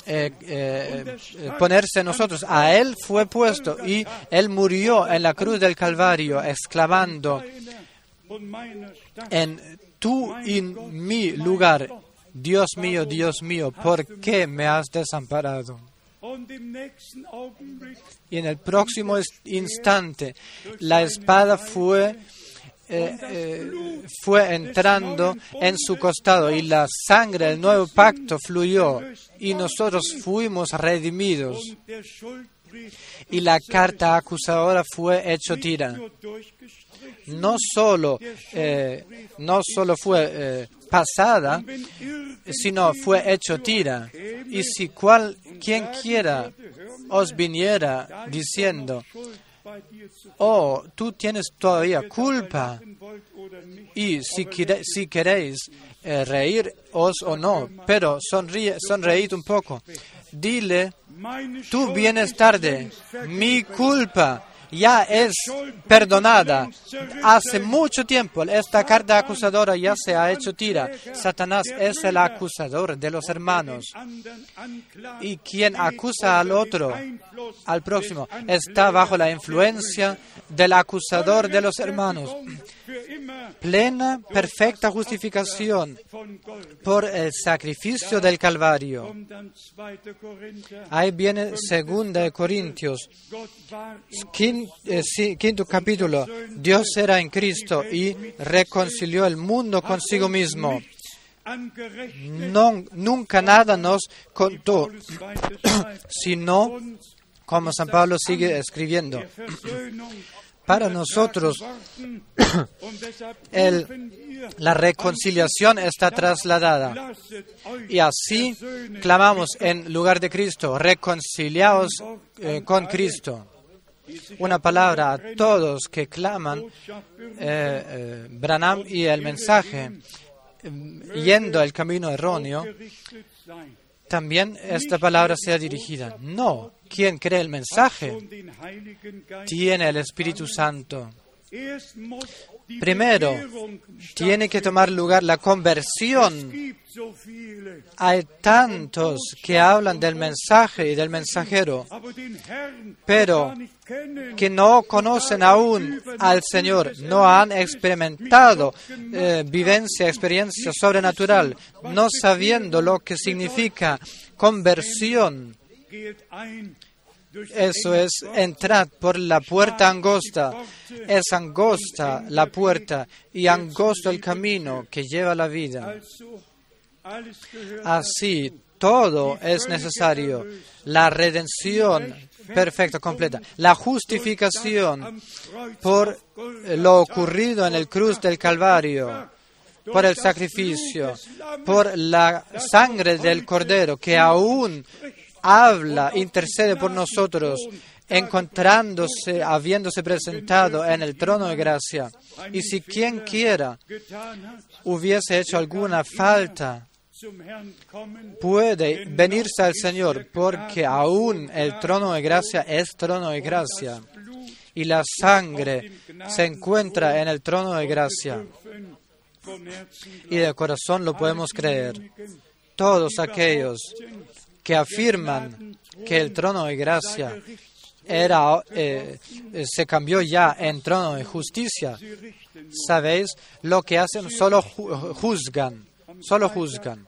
eh, eh, ponerse nosotros, a él fue puesto y él murió en la cruz del Calvario exclamando en tu y mi lugar, Dios mío, Dios mío, ¿por qué me has desamparado? Y en el próximo instante la espada fue, eh, eh, fue entrando en su costado y la sangre del nuevo pacto fluyó y nosotros fuimos redimidos. Y la carta acusadora fue hecho tira. No solo, eh, no solo fue pasada, sino fue hecho tira. Y si cual, quien quiera os viniera diciendo, oh, tú tienes todavía culpa, y si, si queréis eh, reíros o no, pero sonríe, un poco, dile, tú vienes tarde, mi culpa ya es perdonada. Hace mucho tiempo esta carta acusadora ya se ha hecho tira. Satanás es el acusador de los hermanos. Y quien acusa al otro, al próximo, está bajo la influencia del acusador de los hermanos. Plena, perfecta justificación por el sacrificio del Calvario. Ahí viene segunda de Corintios, eh, quinto, capítulo. Dios era en Cristo y reconcilió el mundo consigo mismo. nunca nada nos contó, sino, como San Pablo sigue escribiendo, para nosotros la reconciliación está trasladada. Y así clamamos en lugar de Cristo, reconciliaos eh, con Cristo. Una palabra a todos que claman eh, eh, Branham y el mensaje yendo el camino erróneo, también esta palabra sea dirigida. No, quien cree el mensaje tiene el Espíritu Santo. Primero, tiene que tomar lugar la conversión. Hay tantos que hablan del mensaje y del mensajero, pero que no conocen aún al Señor, no han experimentado eh, vivencia, experiencia sobrenatural, no sabiendo lo que significa conversión. Eso es entrar por la puerta angosta. Es angosta la puerta y angosto el camino que lleva la vida. Así, todo es necesario. La redención perfecta, completa. La justificación por lo ocurrido en el cruz del Calvario, por el sacrificio, por la sangre del Cordero que aún habla, intercede por nosotros, encontrándose, habiéndose presentado en el trono de gracia. Y si quien quiera hubiese hecho alguna falta, puede venirse al Señor, porque aún el trono de gracia es trono de gracia. Y la sangre se encuentra en el trono de gracia. Y de corazón lo podemos creer. Todos aquellos que afirman que el trono de gracia era, eh, se cambió ya en trono de justicia, ¿sabéis? Lo que hacen solo juzgan, solo juzgan.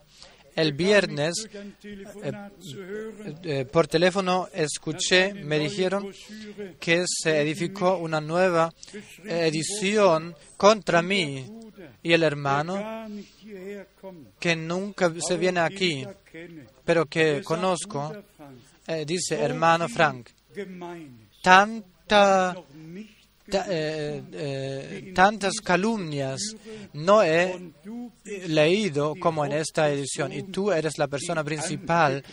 El viernes eh, eh, por teléfono escuché, me dijeron que se edificó una nueva edición contra mí y el hermano que nunca se viene aquí, pero que conozco, eh, dice hermano Frank, tanta, eh, eh, tantas calumnias no he leído como en esta edición y tú eres la persona principal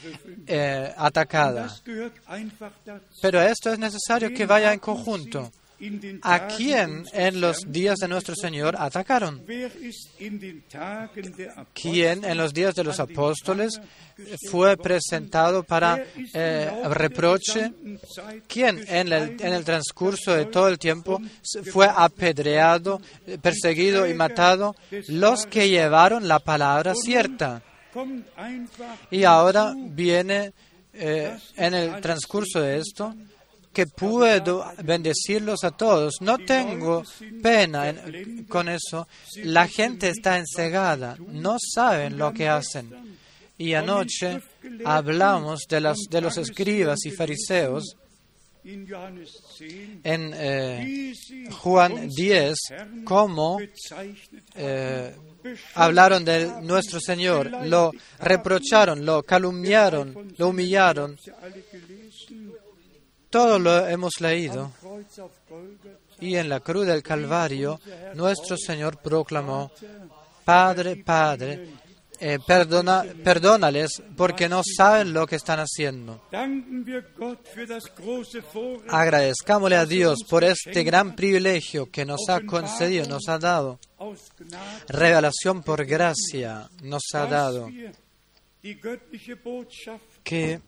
atacada. Pero esto es necesario que vaya en conjunto. ¿A quién en los días de nuestro Señor atacaron? ¿Quién en los días de los apóstoles fue presentado para eh, reproche? ¿Quién en el, en el transcurso de todo el tiempo fue apedreado, perseguido y matado? Los que llevaron la palabra cierta. Y ahora viene eh, en el transcurso de esto que puedo bendecirlos a todos. No tengo pena con eso. La gente está ensegada, no saben lo que hacen. Y anoche hablamos de, los escribas y fariseos en eh, Juan 10, cómo eh, hablaron de nuestro Señor, lo reprocharon, lo calumniaron, lo humillaron. Todo lo hemos leído. Y en la cruz del Calvario, nuestro Señor proclamó, Padre, Padre, eh, perdona, perdónales porque no saben lo que están haciendo. Agradezcámosle a Dios por este gran privilegio que nos ha concedido, nos ha dado. Revelación por gracia nos ha dado. Que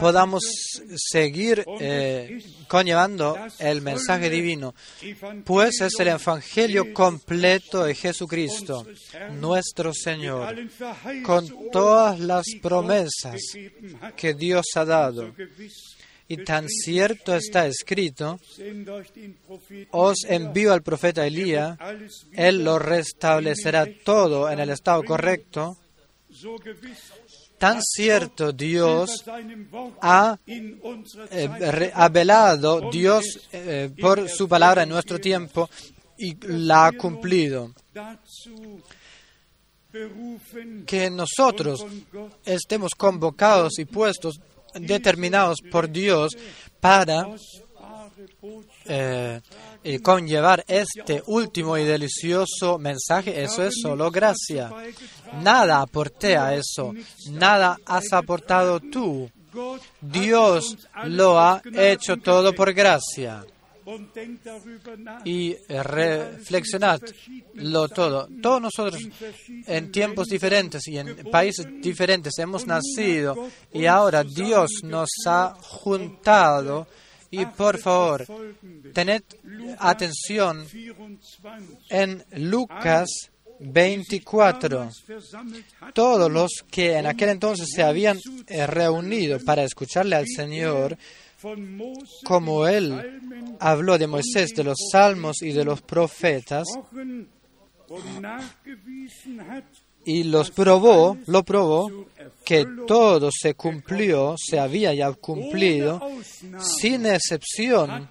podamos seguir eh, conllevando el mensaje divino, pues es el Evangelio completo de Jesucristo, nuestro Señor, con todas las promesas que Dios ha dado. Y tan cierto está escrito, os envío al profeta Elías, él lo restablecerá todo en el estado correcto, Tan cierto Dios ha, eh, velado Dios eh, por su palabra en nuestro tiempo y la ha cumplido. Que nosotros estemos convocados y puestos, determinados por Dios para eh, conllevar este último y delicioso mensaje, eso es solo gracia. Nada aporté a eso, nada has aportado tú. Dios lo ha hecho todo por gracia. y reflexionadlo todo. Todos nosotros en tiempos diferentes y en países diferentes hemos nacido y ahora Dios nos ha juntado y por favor, tened atención en Lucas 24. Todos los que en aquel entonces se habían reunido para escucharle al Señor, como Él habló de Moisés, de los salmos y de los profetas, y los probó, lo probó, que todo se cumplió, se había ya cumplido, sin excepción,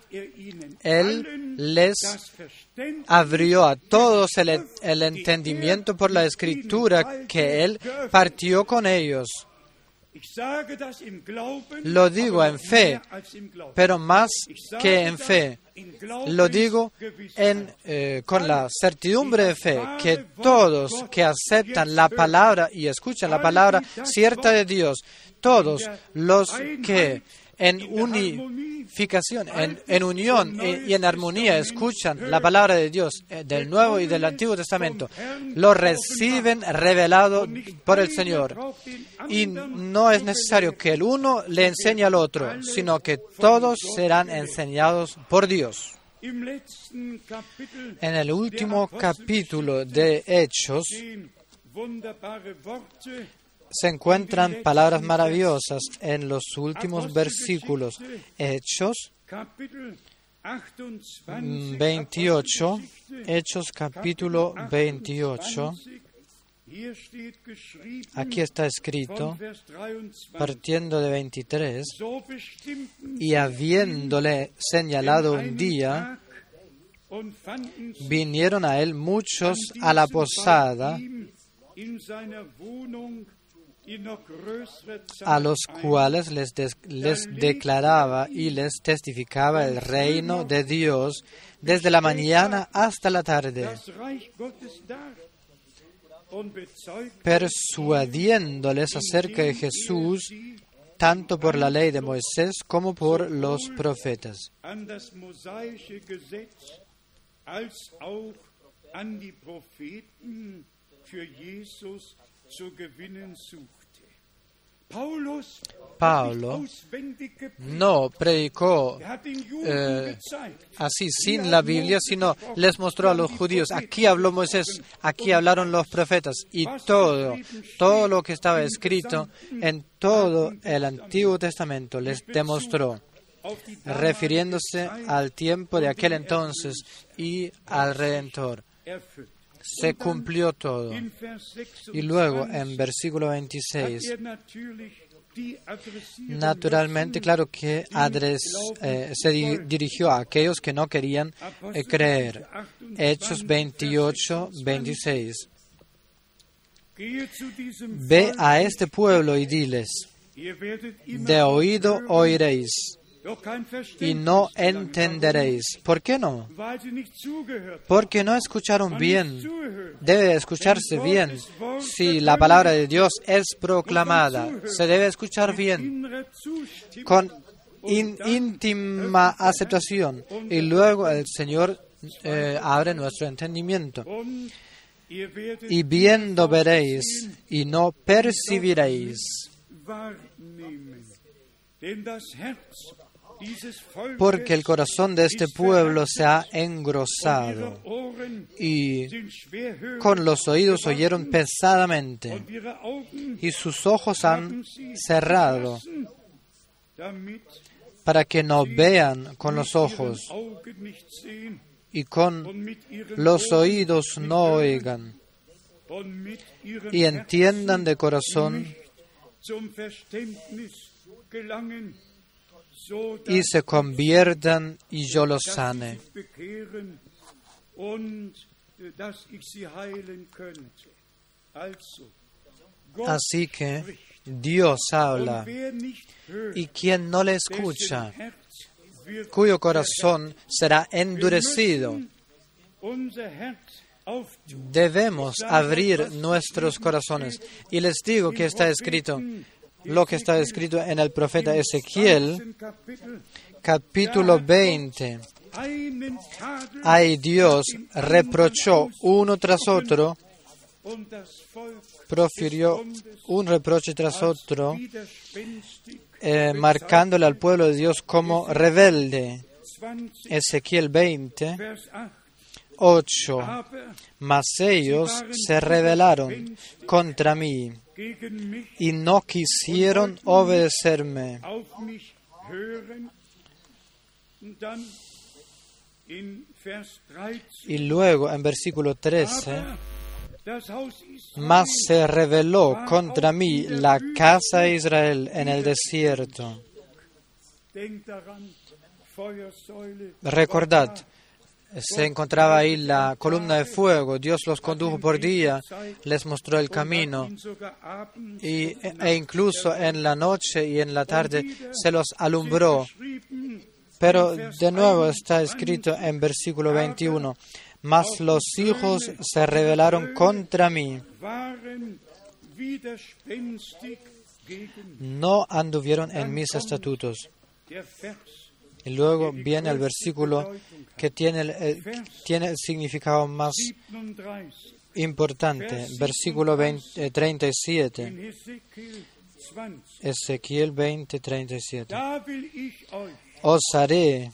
Él les abrió a todos el, el entendimiento por la escritura que Él partió con ellos. Lo digo en fe, pero más que en fe. Lo digo en, eh, con la certidumbre de fe que todos que aceptan la palabra y escuchan la palabra cierta de Dios, todos los que en unificación, en, unión y en armonía escuchan la palabra de Dios eh, del Nuevo y del Antiguo Testamento, lo reciben revelado por el Señor. Y no es necesario que el uno le enseñe al otro, sino que todos serán enseñados por Dios. En el último capítulo de Hechos, se encuentran palabras maravillosas en los últimos versículos. Hechos 28, Hechos capítulo 28. Aquí está escrito, partiendo de 23, y habiéndole señalado un día, vinieron a él muchos a la posada a los cuales les, les, declaraba y les testificaba el reino de Dios desde la mañana hasta la tarde, persuadiéndoles acerca de Jesús tanto por la ley de Moisés como por los profetas. Pablo no predicó eh, así sin la Biblia, sino les mostró a los judíos, aquí habló Moisés, aquí hablaron los profetas y todo, todo lo que estaba escrito en todo el Antiguo Testamento les demostró, refiriéndose al tiempo de aquel entonces y al Redentor se cumplió todo. Y luego en versículo 26, naturalmente, claro que eh, se dirigió a aquellos que no querían eh, creer. Hechos 28, 26. Ve a este pueblo y diles, de oído oiréis y no entenderéis. ¿Por qué no? Porque no escucharon bien. Debe escucharse bien. Si la palabra de Dios es proclamada, se debe escuchar bien, con íntima aceptación. Y luego el Señor eh, abre nuestro entendimiento. Y viendo veréis y no percibiréis porque el corazón de este pueblo se ha engrosado y con los oídos oyeron pesadamente y sus ojos han cerrado para que no vean con los ojos y con los oídos no oigan y entiendan de corazón y se conviertan y yo los sane. Así que Dios habla y quien no le escucha, cuyo corazón será endurecido. Debemos abrir nuestros corazones. Y les digo que está escrito, lo que está escrito en el profeta Ezequiel, capítulo 20. Ahí Dios reprochó uno tras otro, profirió un reproche tras otro, eh, marcándole al pueblo de Dios como rebelde. Ezequiel 20, 8. Mas ellos se rebelaron contra mí y no quisieron obedecerme. Y luego en versículo 13, mas se rebeló contra mí la casa de Israel en el desierto. Recordad, se encontraba ahí la columna de fuego, Dios los condujo por día, les mostró el camino y, e incluso en la noche y en la tarde se los alumbró. Pero de nuevo está escrito en versículo 21, mas los hijos se rebelaron contra mí. No anduvieron en mis estatutos. Y luego viene el versículo que tiene el, tiene el significado más importante, versículo 20, 37. Ezequiel 20, 37. Os haré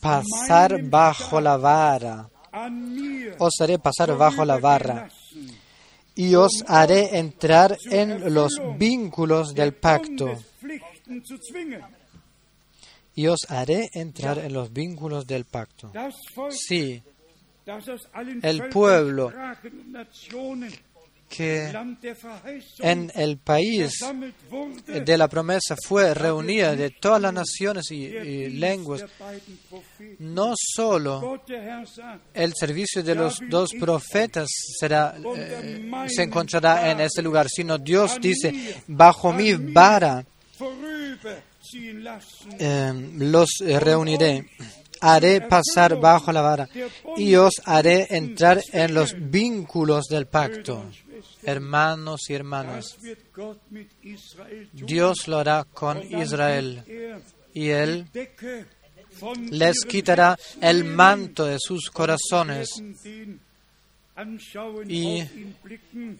pasar bajo la vara. Os haré pasar bajo la vara. Y os haré entrar en los vínculos del pacto y os haré entrar en los vínculos del pacto. Sí, el pueblo que en el país de la promesa fue reunida de todas las naciones y, lenguas, no solo el servicio de los dos profetas será, eh, se encontrará en este lugar, sino Dios dice, bajo mi vara Em, los reuniré, haré pasar bajo la vara y os haré entrar en los vínculos del pacto. Hermanos y hermanas, Dios lo hará con Israel y Él les quitará el manto de sus corazones y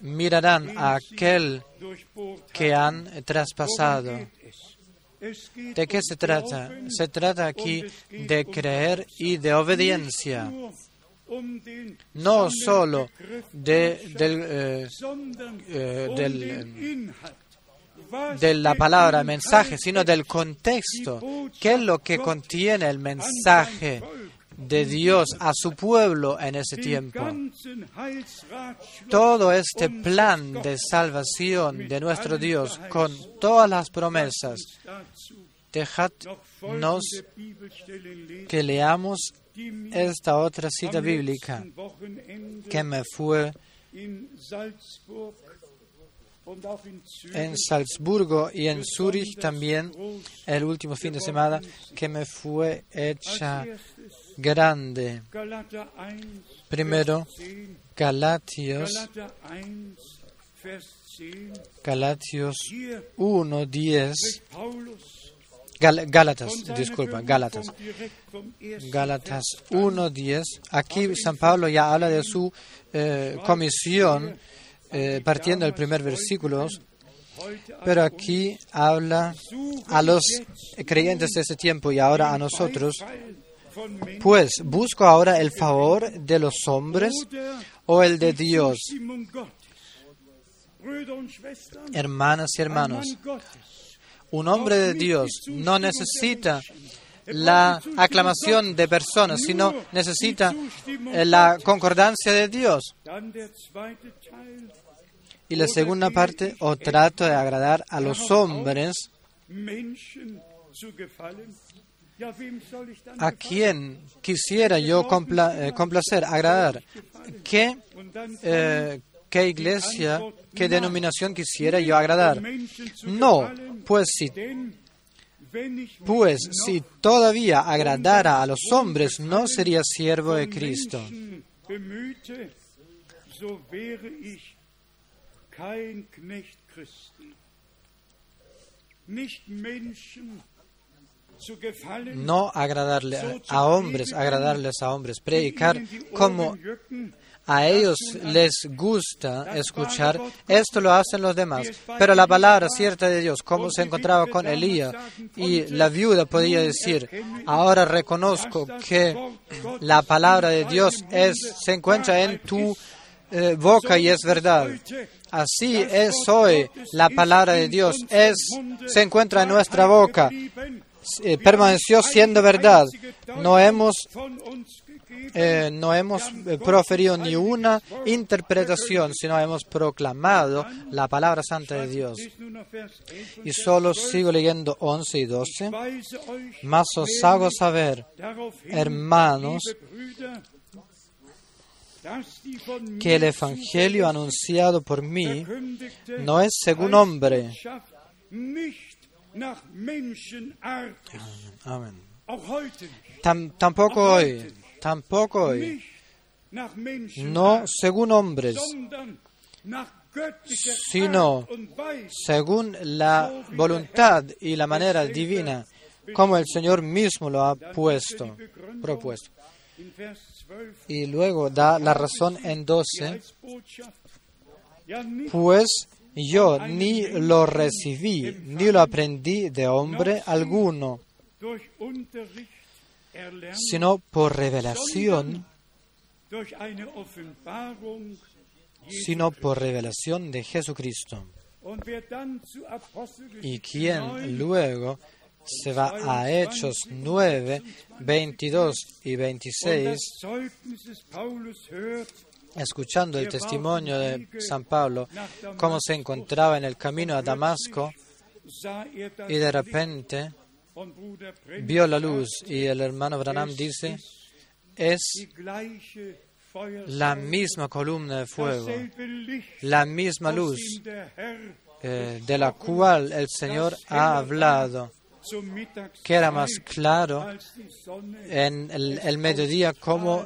mirarán a aquel que han traspasado ¿De qué se trata? Se trata aquí de creer y de obediencia. No solo de, del, eh, eh, de la palabra mensaje, sino del contexto. ¿Qué es lo que contiene el mensaje de Dios a su pueblo en ese tiempo. Todo este plan de salvación de nuestro Dios con todas las promesas, dejadnos que leamos esta otra cita bíblica que me fue en Salzburgo y en Zurich también el último fin de semana que me fue hecha grande. Primero, Galatios, Galatios 1, 10. Gálatas, disculpa, Gálatas. Gálatas 1, 10. Aquí San Pablo ya habla de su eh, comisión eh, partiendo del primer versículo, pero aquí habla a los creyentes de ese tiempo y ahora a nosotros pues, ¿busco ahora el favor de los hombres o el de Dios? Hermanas y hermanos, un hombre de Dios no necesita la aclamación de personas, sino necesita eh, la concordancia de Dios. Y la segunda parte, o trato de agradar a los hombres ¿A quién quisiera yo eh, complacer, agradar? ¿Qué, eh, ¿Qué iglesia, qué denominación quisiera yo agradar? No, pues si, pues si todavía agradara a los hombres, no sería siervo de Cristo. No agradarle a hombres, agradarles a hombres, predicar como a ellos les gusta escuchar, esto lo hacen los demás. Pero la palabra cierta de Dios, como se encontraba con Elías, y la viuda podía decir, ahora reconozco que la palabra de Dios es, se encuentra en tu eh, boca y es verdad. Así es hoy la palabra de Dios, es, se encuentra en nuestra boca, eh, permaneció siendo verdad. No hemos eh, no hemos eh, proferido ni una interpretación, sino hemos proclamado la palabra santa de Dios. Y solo sigo leyendo 11 y 12. Mas os hago saber, hermanos, que el Evangelio anunciado por mí no es según hombre. Amén. tampoco hoy tampoco hoy, no según hombres, sino según la voluntad y la manera divina, como el Señor mismo lo ha puesto, propuesto. Y luego da la razón en 12, pues yo ni lo recibí, ni lo aprendí de hombre alguno, sino por revelación, sino por revelación de Jesucristo. Y quien luego se va a Hechos 9, 22 y 26, escuchando el testimonio de San Pablo, cómo se encontraba en el camino a Damasco, y de repente vio la luz y el hermano Branham dice, es la misma columna de fuego, la misma luz eh, de la cual el Señor ha hablado, que era más claro en el, mediodía como,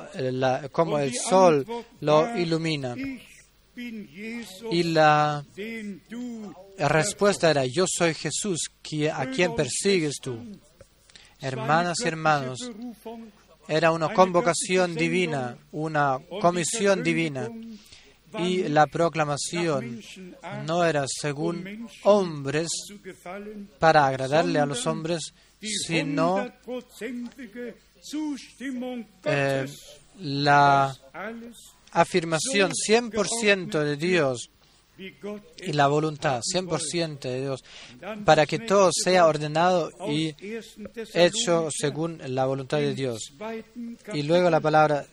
como el sol lo ilumina. Y la respuesta era, yo soy Jesús, a quien persigues tú. Hermanas y hermanos, era una convocación divina, una comisión divina. Y la proclamación no era según hombres para agradarle a los hombres, sino eh, la afirmación 100% de Dios y la voluntad 100% de Dios para que todo sea ordenado y hecho según la voluntad de Dios. Y luego la palabra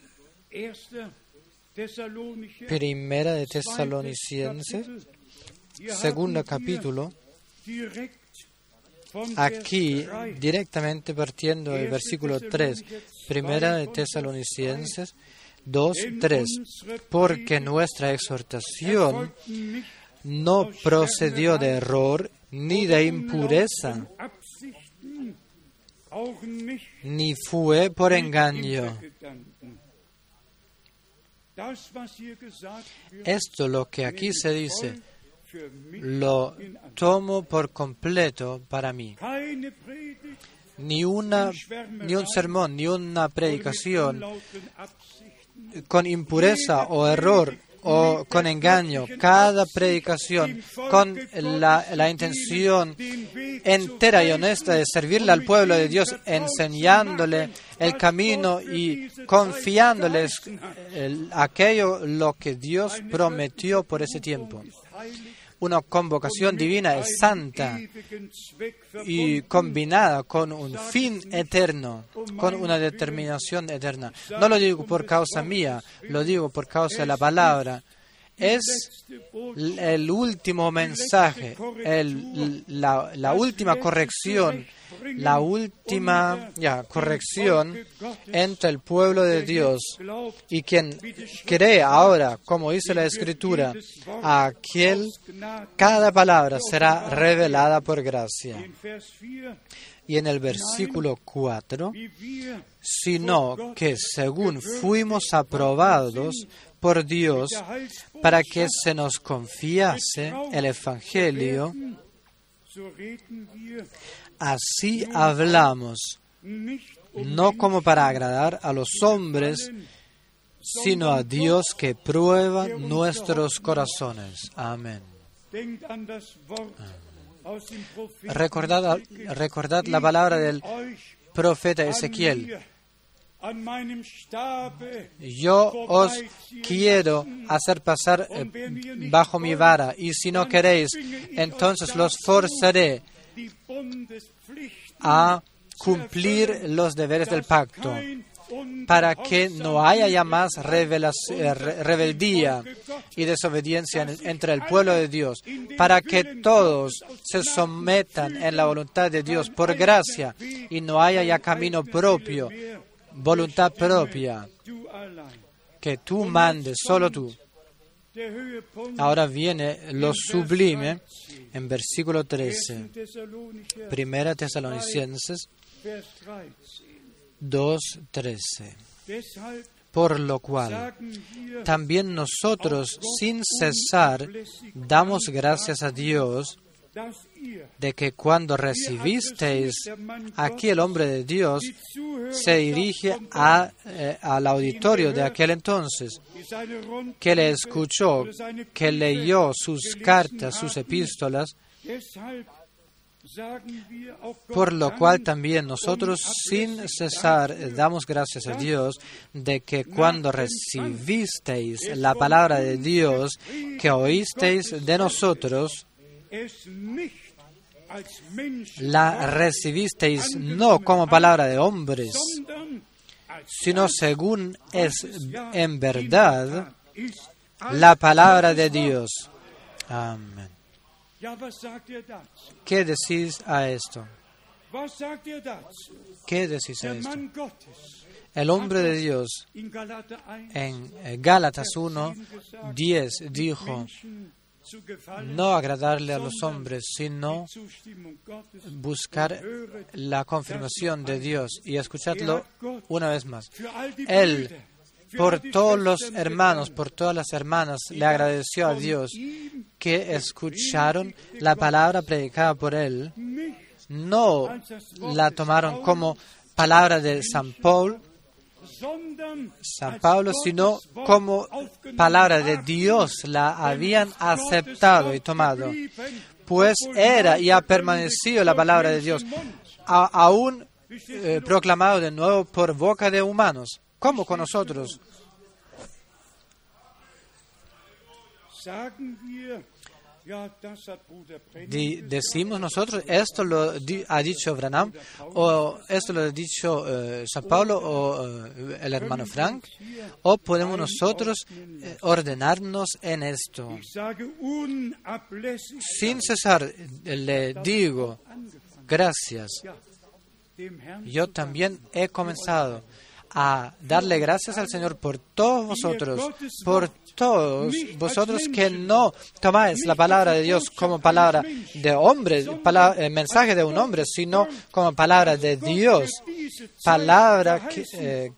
primera de Tesalonicenses, segundo capítulo, aquí directamente partiendo del versículo 3, primera de Tesalonicenses, 2, 3. Porque nuestra exhortación no procedió de error ni de impureza, ni fue por engaño. Esto lo que aquí se dice, lo tomo por completo para mí. Ni, una, ni un sermón, ni una predicación con impureza o error o con engaño, cada predicación con la, intención entera y honesta de servirle al pueblo de Dios, enseñándole el camino y confiándoles aquello lo que Dios prometió por ese tiempo una convocación divina es santa y combinada con un fin eterno, con una determinación eterna. No lo digo por causa mía, lo digo por causa de la palabra. Es el último mensaje, la, última corrección la última corrección entre el pueblo de Dios y quien cree ahora, como dice la Escritura, a aquel, cada palabra será revelada por gracia. Y en el versículo 4, sino que según fuimos aprobados por Dios para que se nos confiase el Evangelio, Así hablamos, no como para agradar a los hombres, sino a Dios que prueba nuestros corazones. Amén. Recordad, recordad la palabra del profeta Ezequiel. Yo os quiero hacer pasar eh, bajo mi vara, y si no queréis, entonces los forzaré a cumplir los deberes del pacto, para que no haya ya más eh, rebeldía y desobediencia entre el pueblo de Dios, para que todos se sometan en la voluntad de Dios por gracia y no haya ya camino propio voluntad propia, que tú mandes, solo tú. Ahora viene lo sublime en versículo 13, Primera Tesalonicenses 2.13. Por lo cual, también nosotros, sin cesar, damos gracias a Dios de que cuando recibisteis aquí el hombre de Dios se dirige a, eh, al auditorio de aquel entonces, que le escuchó, que leyó sus cartas, sus epístolas, por lo cual también nosotros sin cesar damos gracias a Dios de que cuando recibisteis la palabra de Dios que oísteis de nosotros, la recibisteis no como palabra de hombres, sino según es en verdad la palabra de Dios. Amén. ¿Qué decís a esto? ¿Qué decís a esto? El hombre de Dios en Gálatas 1, 10 dijo, no agradarle a los hombres, sino buscar la confirmación de Dios y escuchadlo una vez más. Él, por todos los hermanos, por todas las hermanas, le agradeció a Dios que escucharon la palabra predicada por él. No la tomaron como palabra de San Paul, San Pablo, sino como palabra de Dios la habían aceptado y tomado, pues era y ha permanecido la palabra de Dios, aún eh, proclamado de nuevo por boca de humanos, como con nosotros decimos nosotros, esto lo ha dicho Branham, o esto lo ha dicho eh, San Pablo o eh, el hermano Frank, o podemos nosotros eh, ordenarnos en esto. Sin cesar, le digo, gracias. Yo también he comenzado a darle gracias al Señor por todos vosotros, por todos vosotros que no tomáis la palabra de Dios como palabra de hombre, el mensaje de un hombre, sino como palabra de Dios, palabra que, eh,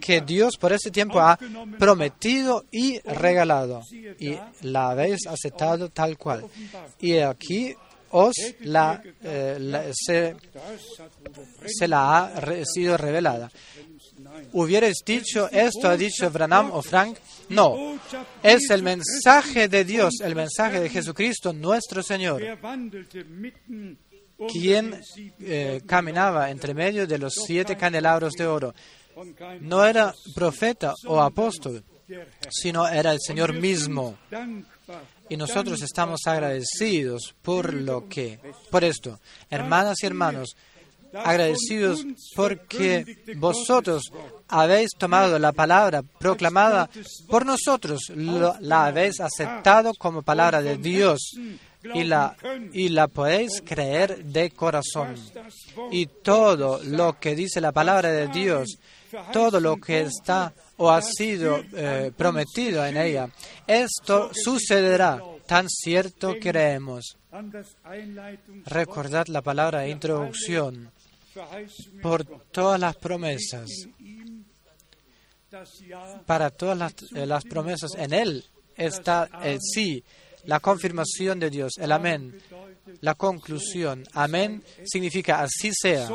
que Dios por ese tiempo ha prometido y regalado, y la habéis aceptado tal cual. Y aquí os la, eh, se, se, la ha sido revelada hubierais dicho esto, ha dicho Branham o Frank. No, es el mensaje de Dios, el mensaje de Jesucristo, nuestro Señor, quien eh, caminaba entre medio de los siete candelabros de oro. No era profeta o apóstol, sino era el Señor mismo. Y nosotros estamos agradecidos por lo que, por esto, hermanas y hermanos, agradecidos porque vosotros habéis tomado la palabra proclamada por nosotros, la habéis aceptado como palabra de Dios y la, y la podéis creer de corazón. Y todo lo que dice la palabra de Dios, todo lo que está o ha sido eh, prometido en ella, esto sucederá, tan cierto creemos. Recordad la palabra introducción por todas las promesas, para todas las, eh, promesas en Él está el sí, la confirmación de Dios, el amén. la conclusión, amén, significa así sea,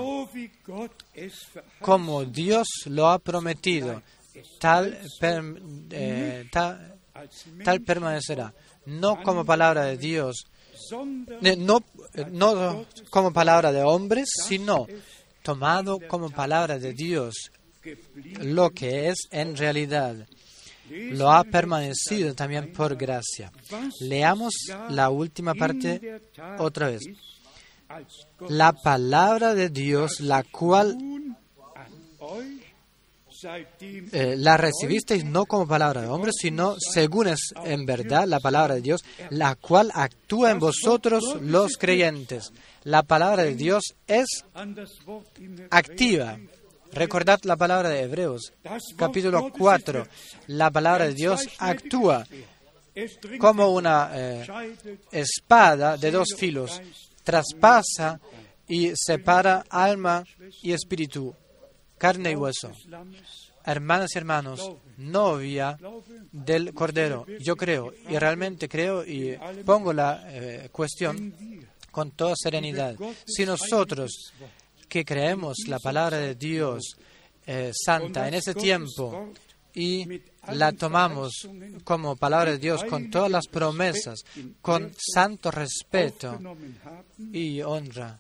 como Dios lo ha prometido, tal, eh, tal permanecerá. No como palabra de Dios, eh, no, eh, no como palabra de hombres, sino tomado como palabra de Dios, lo que es en realidad. Lo ha permanecido también por gracia. Leamos la última parte otra vez. La palabra de Dios, la cual eh, la recibisteis no como palabra de hombres, sino según es en verdad la palabra de Dios, la cual actúa en vosotros los creyentes. La palabra de Dios es activa. Recordad la palabra de Hebreos, capítulo Gottes 4. ist La palabra de Dios actúa como una eh, espada de dos filos, traspasa y separa alma y espíritu, carne y hueso. Hermanas y hermanos, novia del Cordero. Yo creo, y realmente creo, y pongo la eh, cuestión con toda serenidad. Si nosotros que creemos la palabra de Dios eh, santa en ese tiempo y la tomamos como palabra de Dios con todas las promesas, con santo respeto y honra,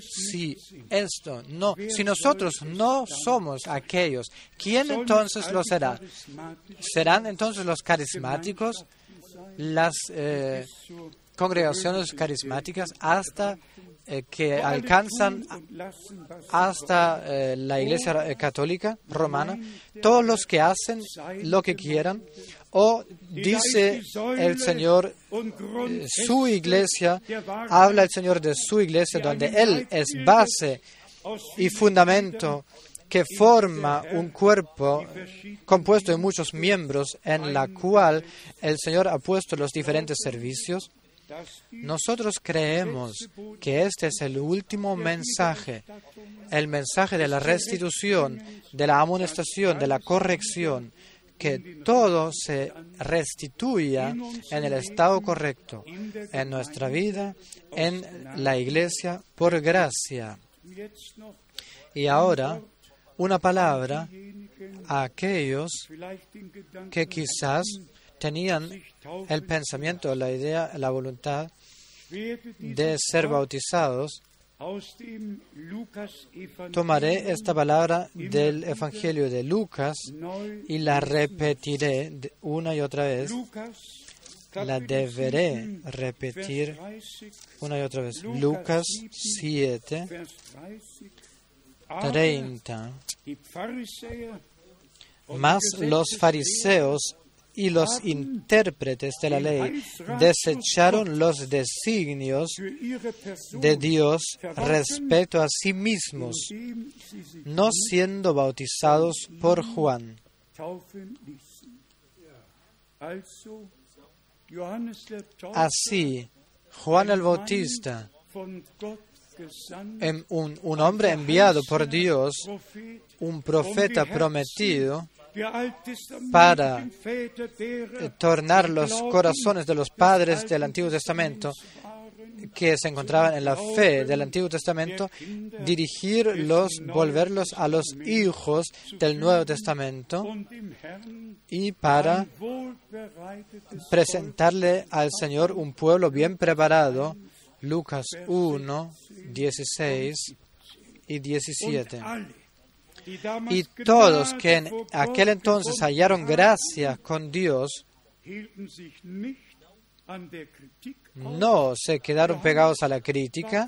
si esto no, si nosotros no somos aquellos, ¿quién entonces lo será? ¿Serán entonces los carismáticos, las eh, congregaciones carismáticas hasta eh, que alcanzan hasta eh, la Iglesia Católica Romana, todos los que hacen lo que quieran, o dice el Señor, eh, su iglesia, habla el Señor de su iglesia, donde Él es base y fundamento que forma un cuerpo compuesto de muchos miembros en la cual el Señor ha puesto los diferentes servicios. Nosotros creemos que este es el último mensaje, el mensaje de la restitución, de la amonestación, de la corrección, que todo se restituya en el estado correcto, en nuestra vida, en la iglesia, por gracia. Y ahora, una palabra a aquellos que quizás tenían el pensamiento, la idea, la voluntad de ser bautizados, tomaré esta palabra del Evangelio de Lucas y la repetiré una y otra vez. La deberé repetir una y otra vez. Lucas 7, 30. Mas los fariseos y los intérpretes de la ley desecharon los designios de Dios respecto a sí mismos, no siendo bautizados por Juan. Así, Juan el Bautista, un, un hombre enviado por Dios, un profeta prometido, para tornar los corazones de los padres del Antiguo Testamento que se encontraban en la fe del Antiguo Testamento, dirigirlos, volverlos a los hijos del Nuevo Testamento y para presentarle al Señor un pueblo bien preparado. Lucas 1, 16 y 17. Y todos que en aquel entonces hallaron gracia con Dios, no se quedaron pegados a la crítica.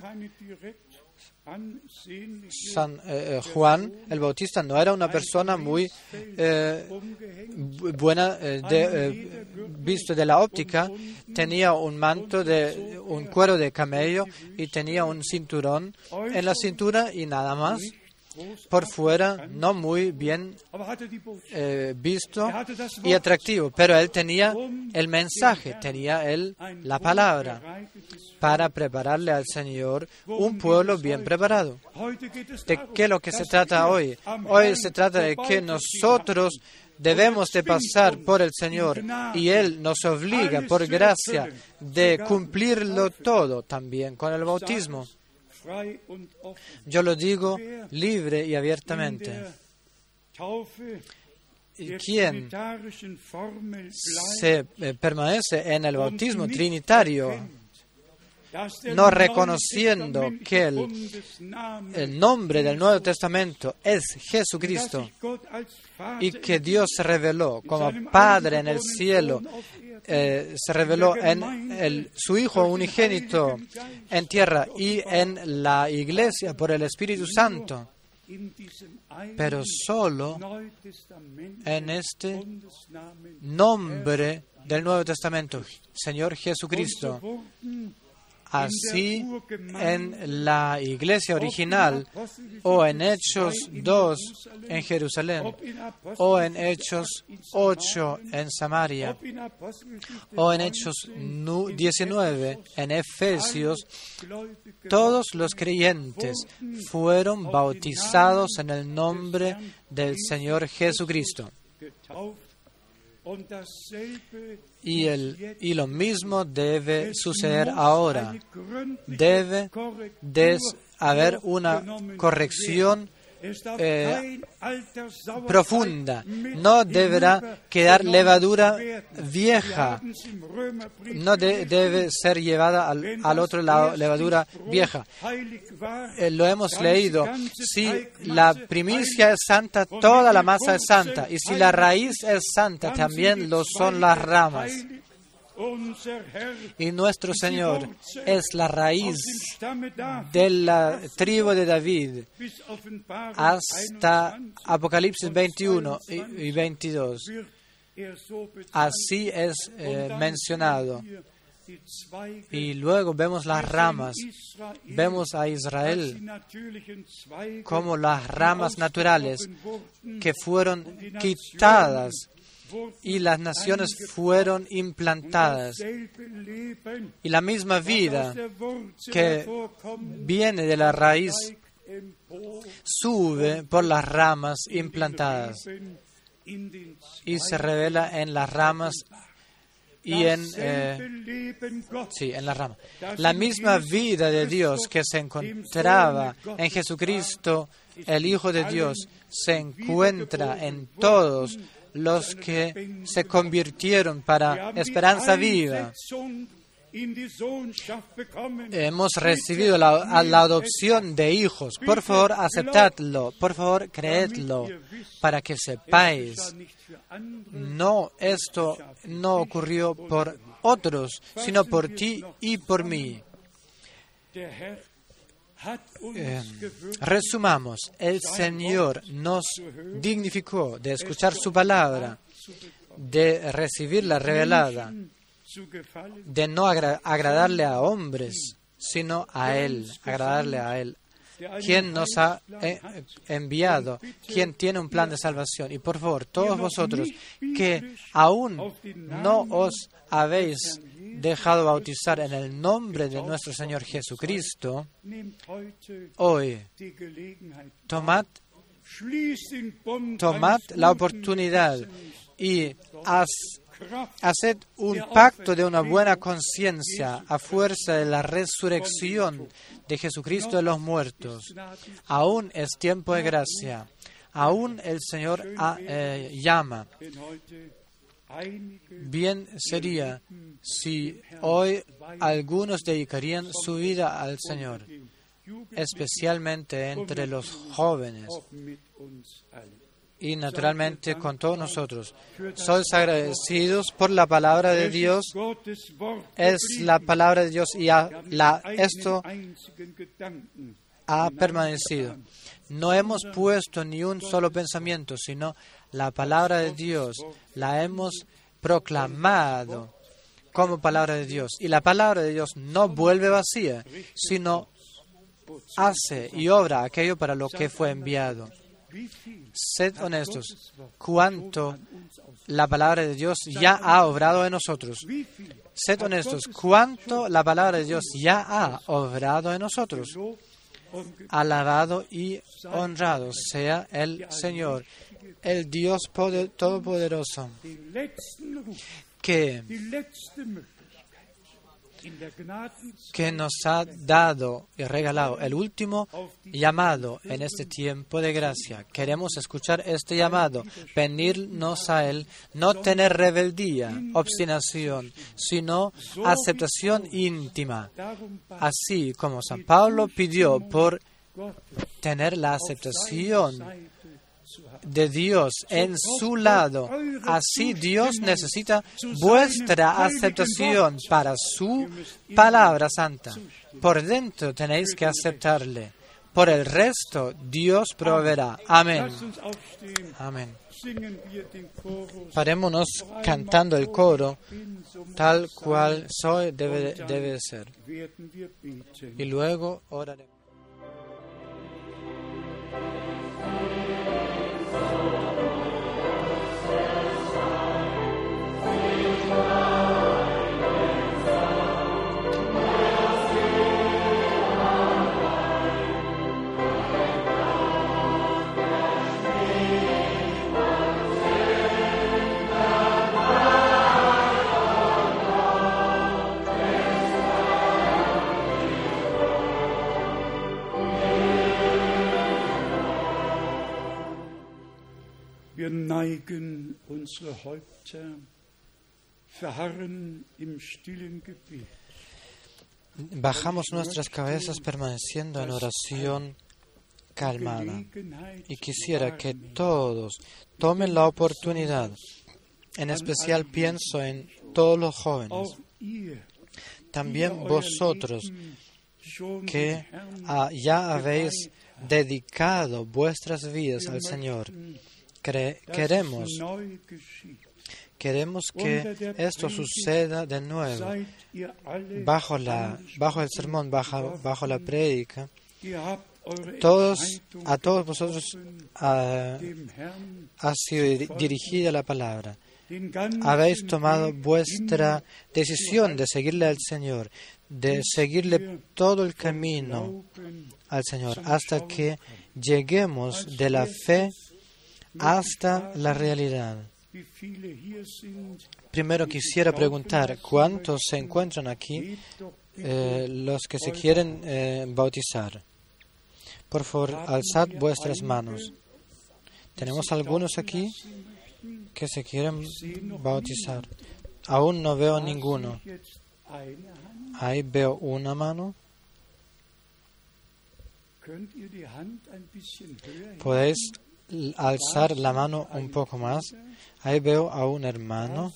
San eh, eh, Juan el Bautista no era una persona muy eh, bu- buena eh, de, visto de la óptica, tenía un manto de un cuero de camello y tenía un cinturón en la cintura y nada más. Por fuera no muy bien eh, visto y atractivo, pero él tenía el mensaje, tenía él la palabra para prepararle al Señor un pueblo bien preparado. ¿De qué es lo que se trata hoy? Hoy se trata de que nosotros debemos de pasar por el Señor y Él nos obliga por gracia de cumplirlo todo también con el bautismo. Yo lo digo libre y abiertamente. Quien se eh, permanece en el bautismo trinitario, no reconociendo que el, el, nombre del Nuevo Testamento es Jesucristo y que Dios. Se reveló como Padre en el cielo, eh, se reveló en el, su Hijo unigénito en tierra y en la iglesia por el Espíritu Santo, pero solo en este nombre del Nuevo Testamento, Señor Jesucristo. Así en la iglesia original o en Hechos 2 en Jerusalén o en Hechos 8 en Samaria o en Hechos 19 en Efesios, todos los creyentes fueron bautizados en el nombre del Señor Jesucristo. Y, el, y lo mismo debe suceder ahora. Debe haber una corrección eh, profunda. No deberá quedar levadura vieja. No debe ser llevada al, otro lado levadura vieja. Eh, lo hemos leído. Si la primicia es santa, toda la masa es santa. Y si la raíz es santa, también lo son las ramas. Y nuestro Señor es la raíz de la tribu de David hasta Apocalipsis 21 y 22. Así es eh, mencionado. Y luego vemos las ramas, vemos a Israel como las ramas naturales que fueron quitadas y las naciones fueron implantadas. Y la misma vida que viene de la raíz sube por las ramas implantadas y se revela en las ramas y en, eh, sí, en la rama. La misma vida de Dios que se encontraba en Jesucristo, el Hijo de Dios, se encuentra en todos los que se convirtieron para esperanza viva. Hemos recibido la, la, adopción de hijos. Por favor, aceptadlo. Por favor, creedlo para que sepáis. No, esto no ocurrió por otros, sino por ti y por mí. Eh, resumamos, el Señor nos dignificó de escuchar su palabra, de recibirla revelada, de no agradarle a hombres, sino a Él, agradarle a Él, quien nos ha eh, enviado, quien tiene un plan de salvación. Y por favor, todos vosotros que aún no os habéis dejado bautizar en el nombre de nuestro Señor Jesucristo, hoy tomad, la oportunidad y haced un pacto de una buena conciencia a fuerza de la resurrección de Jesucristo de los muertos. Aún es tiempo de gracia. Aún el Señor eh, llama. Bien sería si hoy algunos dedicarían su vida al Señor, especialmente entre los jóvenes y naturalmente con todos nosotros. Sois agradecidos por la palabra de Dios. Es la palabra de Dios y la, esto ha permanecido. No hemos puesto ni un solo pensamiento, sino la palabra de Dios la hemos proclamado como palabra de Dios. Y la palabra de Dios no vuelve vacía, sino hace y obra aquello para lo que fue enviado. Sed honestos, cuánto la palabra de Dios ya ha obrado en nosotros. Sed honestos, cuánto la palabra de Dios ya ha obrado en nosotros. Alabado y honrado sea el Señor, el Dios Todopoderoso, que que nos ha dado y regalado el último llamado en este tiempo de gracia. Queremos escuchar este llamado, venirnos a Él, no tener rebeldía, obstinación, sino aceptación íntima. Así como San Pablo pidió por tener la aceptación de Dios en su lado. Así Dios necesita vuestra aceptación para su palabra santa. Por dentro tenéis que aceptarle. Por el resto Dios proveerá. Amén. Amén. Parémonos cantando el coro tal cual soy debe, debe ser. Y luego oraremos. Bajamos nuestras cabezas permaneciendo en oración calmada y quisiera que todos tomen la oportunidad. En especial pienso en todos los jóvenes. También vosotros que ah, ya habéis dedicado vuestras vidas al Señor queremos, queremos que esto suceda de nuevo bajo, la, bajo el sermón, bajo, bajo la prédica. Todos, a todos vosotros ha, ha sido dirigida la palabra. Habéis tomado vuestra decisión de seguirle al Señor, de seguirle todo el camino al Señor, hasta que lleguemos de la fe hasta la realidad. Primero quisiera preguntar, ¿cuántos se encuentran aquí eh, los que se quieren eh, bautizar? Por favor, alzad vuestras manos. ¿Tenemos algunos aquí que se quieren bautizar? Aún no veo ninguno. Ahí veo una mano. ¿Podéis alzar la mano un poco más. Ahí veo a un hermano.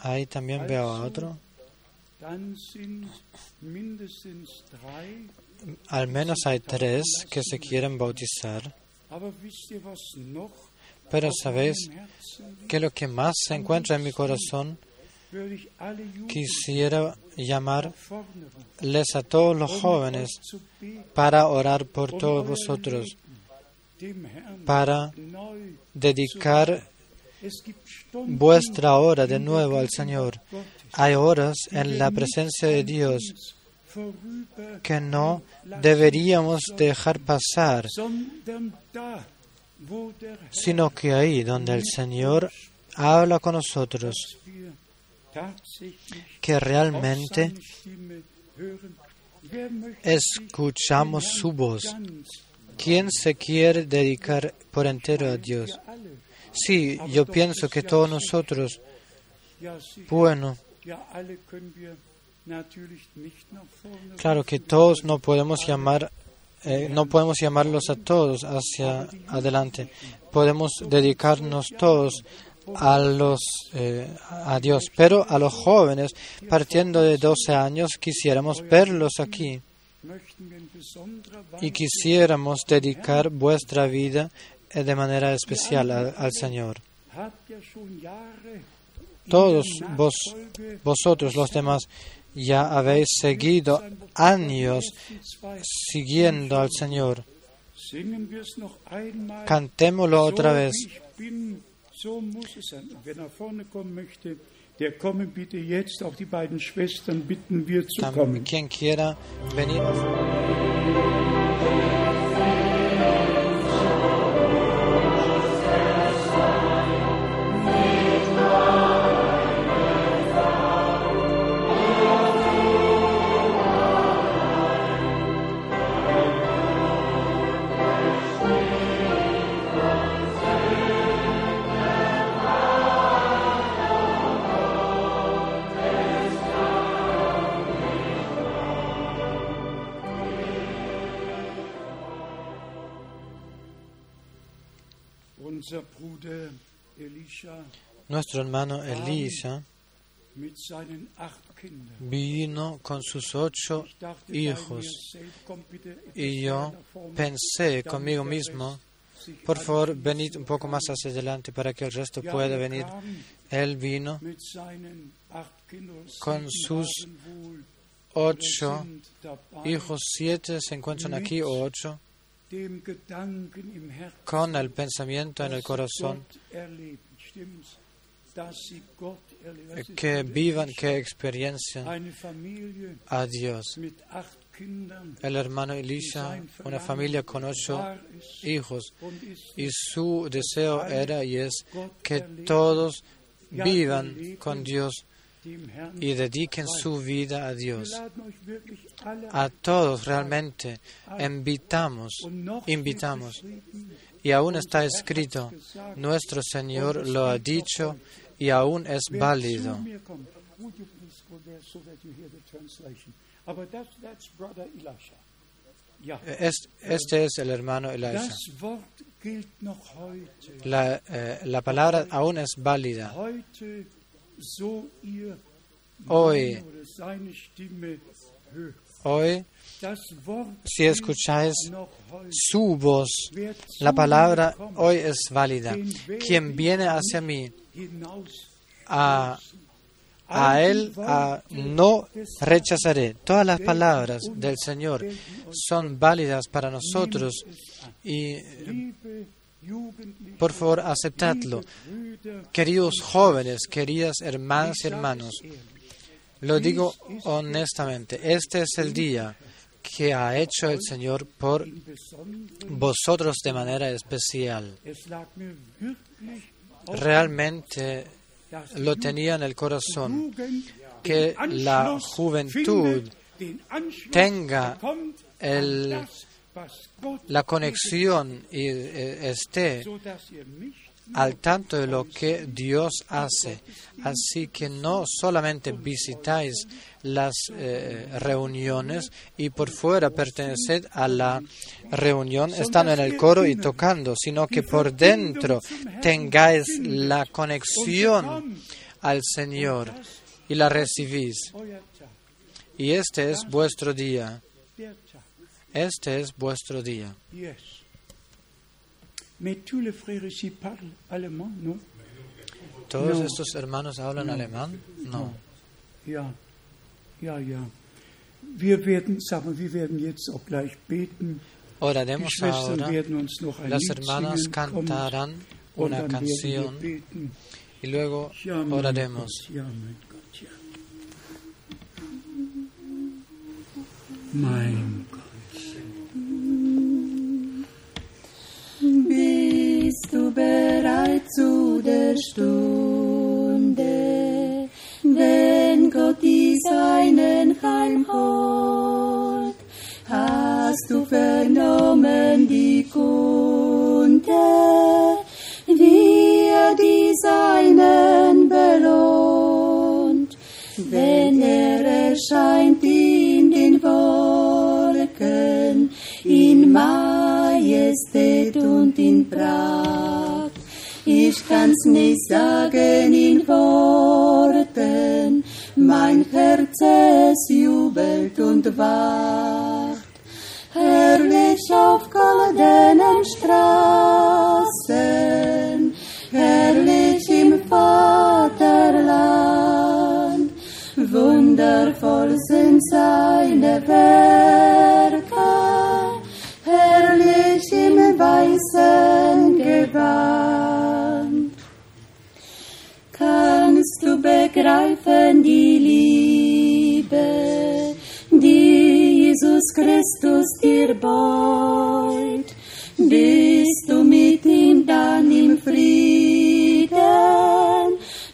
Ahí también veo a otro. Al menos hay tres que se quieren bautizar. Pero sabéis que lo que más se encuentra en mi corazón, quisiera llamarles a todos los jóvenes para orar por todos vosotros para dedicar vuestra hora de nuevo al Señor. Hay horas en la presencia de Dios que no deberíamos dejar pasar, sino que ahí donde el Señor habla con nosotros, que realmente escuchamos su voz ¿Quién se quiere dedicar por entero a Dios? Sí, yo pienso que todos nosotros, bueno, claro que todos no podemos llamar, eh, no podemos llamarlos a todos hacia adelante. Podemos dedicarnos todos a los eh, a Dios, pero a los jóvenes, partiendo de 12 años, quisiéramos verlos aquí y quisiéramos dedicar vuestra vida eh, de manera especial al, Señor. Todos vos, vosotros, los demás, ya habéis seguido años siguiendo al Señor. Cantémoslo otra vez. Der komme bitte jetzt, auch die beiden Schwestern Dann, quien quiera venir. Nuestro hermano Elisa vino con sus ocho hijos. y yo pensé conmigo mismo, por favor, venid un poco más hacia adelante para que el resto pueda venir. Él vino con sus ocho hijos, siete se encuentran aquí o ocho, con el pensamiento en el corazón, Que vivan, Elisha. que experiencien a Dios. El hermano Elisa, una familia con ocho hijos, y su deseo era y es que todos vivan con Dios y dediquen su vida a Dios. A todos realmente invitamos, invitamos. Y aún está escrito, nuestro Señor lo ha dicho y aún es válido. este es el hermano Elisha. La, eh, la palabra aún es válida. Hoy. Hoy, si escucháis su voz, la palabra hoy es válida. Quien viene hacia mí, a, a él a- no rechazaré. Todas las palabras del Señor son válidas para nosotros y por favor aceptadlo. Queridos jóvenes, queridas hermanas y hermanos, lo digo honestamente, este es el día que ha hecho el Señor por vosotros de manera especial. Realmente lo tenía en el corazón, que la juventud tenga el- la conexión y eh, esté al tanto de lo que Dios hace. Así que no solamente visitáis las eh, reuniones y por fuera perteneced a la reunión estando en el coro y tocando, sino que por dentro tengáis la conexión al Señor y la recibís. Y este es vuestro día. Este es vuestro día. ¿Todos No. estos hermanos hablan alemán? No. Ja, ja, ja. Wir werden, sagen wir, wir werden jetzt auch gleich beten. Die Oraremos Schwestern ahora. werden uns noch ein Las Lied hermanas singen, cantarán una canción y luego Ja, oraremos. Gott, ja, mein Gott, ja. Mein bereit zu der Stunde, wenn Gott die Seinen heimholt? Hast du vernommen die Kunde, wie er die Seinen belohnt? Wenn er erscheint in den Wolken, in Majestät und in Pracht kann's nicht sagen in Worten, mein Herz es jubelt und wacht. Herrlich auf goldenen Straßen, herrlich im Vaterland, wundervoll sind seine Welt. Begreifen die Liebe, die Jesus Christus dir beut. Bist du mit ihm dann im Frieden,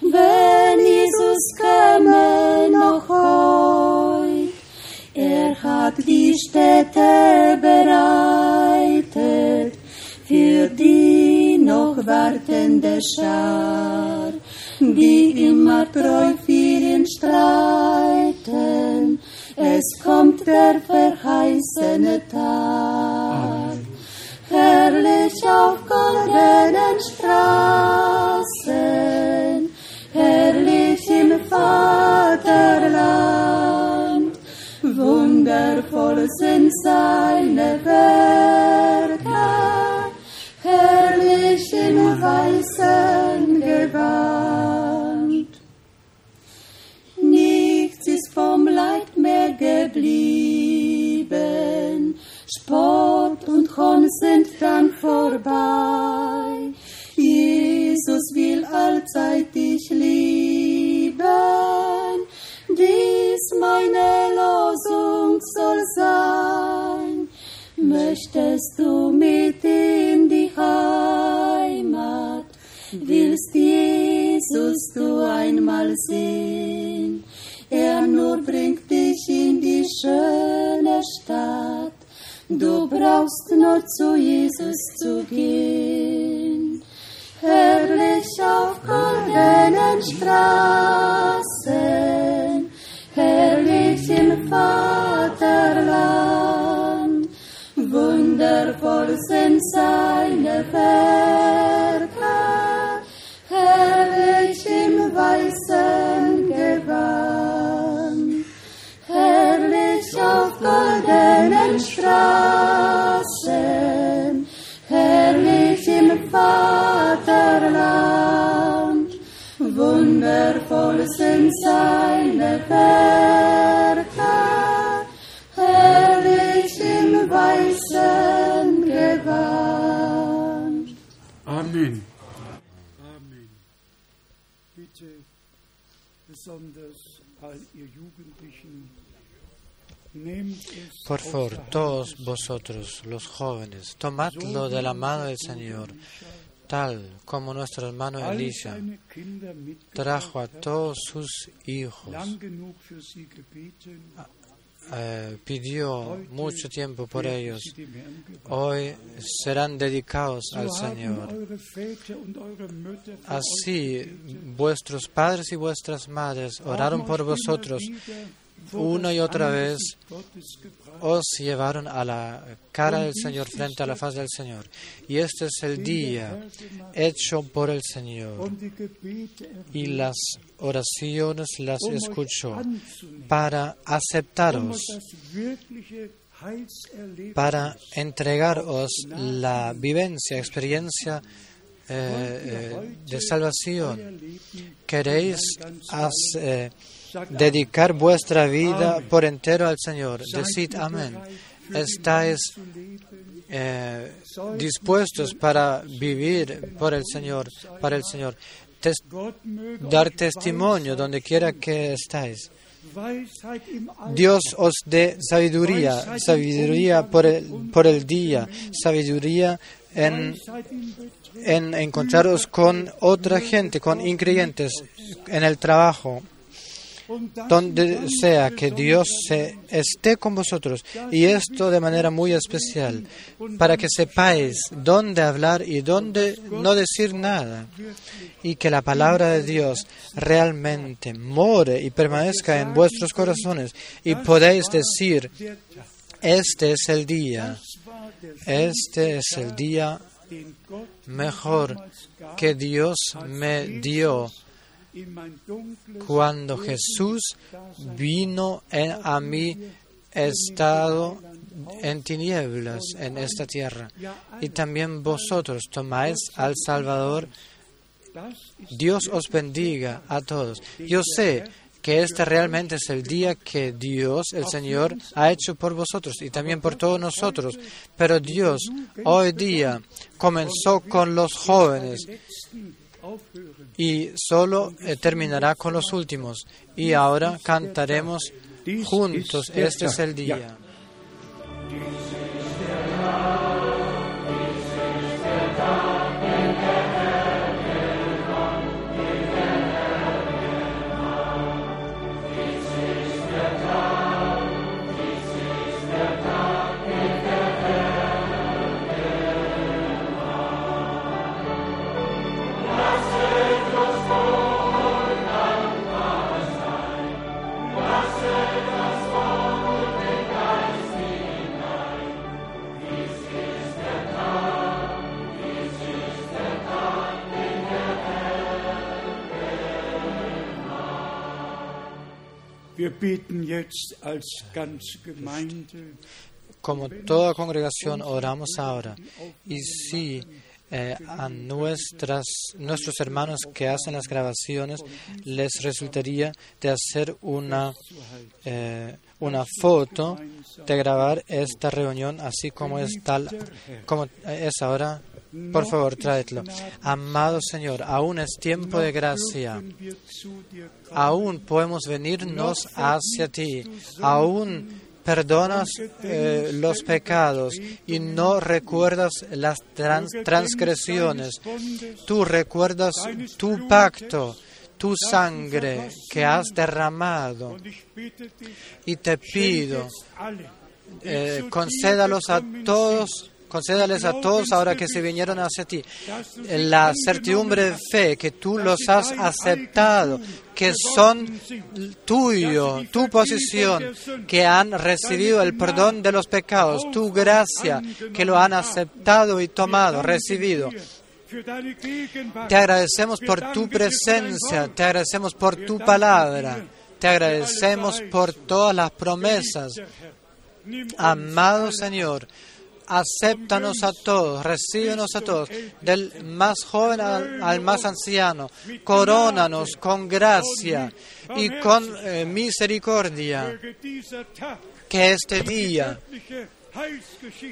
wenn Jesus käme noch heut. Er hat die Städte bereitet für die noch wartende Schar, die immer treu für ihn streiten. Es kommt der verheißene Tag. Herrlich auf goldenen Straßen, herrlich im Vaterland, wundervoll sind seine Werke, herrlich im weißen Spott und Hohn sind dann vorbei. Jesus will allzeit dich lieben, dies meine Losung soll sein. Möchtest du mit in die Heimat, willst Jesus du einmal sehen? Er nur bringt dich in die schöne Stadt, du brauchst nur zu Jesus zu gehen. Herrlich auf goldenen Straßen, herrlich im Vaterland, wundervoll sind seine Werke, herrlich im weißen wundervoll sind seine Werke, herrlich im weißen Gewand. Amen. Amen. Bitte besonders all ihr Jugendlichen, Por favor, todos vosotros, los jóvenes, tomadlo de la mano del Señor, tal como nuestro hermano Kinder trajo a todos sus hijos, gebeten, eh, pidió mucho tiempo por ellos. Hoy serán dedicados al Señor. Así, vuestros padres y vuestras madres oraron por vosotros, una y otra vez os llevaron a la cara del Señor, frente a la faz del Señor. Y este es el día hecho por el Señor. Y las oraciones las escuchó para aceptaros, para entregaros la vivencia, experiencia eh, eh, de salvación. Queréis as- eh, dedicar vuestra vida por entero al Señor. Decid amén. Estáis eh, dispuestos para vivir por el Señor, para el Señor. Dar testimonio donde quiera que estáis. Dios os dé sabiduría, sabiduría por el, día, sabiduría en, en encontraros con otra gente, con increyentes en el trabajo, donde sea que Dios se esté con vosotros. Y esto de manera muy especial, para que sepáis dónde hablar y dónde no decir nada. Y que la palabra de Dios realmente more y permanezca en vuestros corazones. Y podéis decir, este es el día, este es el día mejor que Dios me dio cuando Jesús vino a mi estado en tinieblas en esta tierra. Y también vosotros tomáis al Salvador. Dios os bendiga a todos. Yo sé que este realmente es el día que Dios, el Señor, ha hecho por vosotros y también por todos nosotros. Pero Dios hoy día comenzó con los jóvenes. Y solo eh, terminará con los últimos. Y ahora cantaremos juntos, este es el día. Como toda congregación oramos ahora. Y si eh, a nuestros hermanos que hacen las grabaciones les resultaría de hacer una, eh, una foto de grabar esta reunión así como es tal como es ahora por favor, tráetelo. Amado Señor, aún es tiempo de gracia. Aún podemos venirnos hacia ti. Aún perdonas eh, los pecados y no recuerdas las trans- transgresiones. Tú recuerdas tu pacto, tu sangre que has derramado. Y te pido, eh, concédalos a todos, concédales a todos ahora que se vinieron hacia ti, la certidumbre de fe que tú los has aceptado, que son tuyo, tu posición, que han recibido el perdón de los pecados, tu gracia, que lo han aceptado y tomado, recibido. Te agradecemos por tu presencia, te agradecemos por tu palabra, te agradecemos por todas las promesas. Amado Señor, acéptanos a todos, recíbenos a todos, del más joven al, más anciano, corónanos con gracia y con eh, misericordia, que este día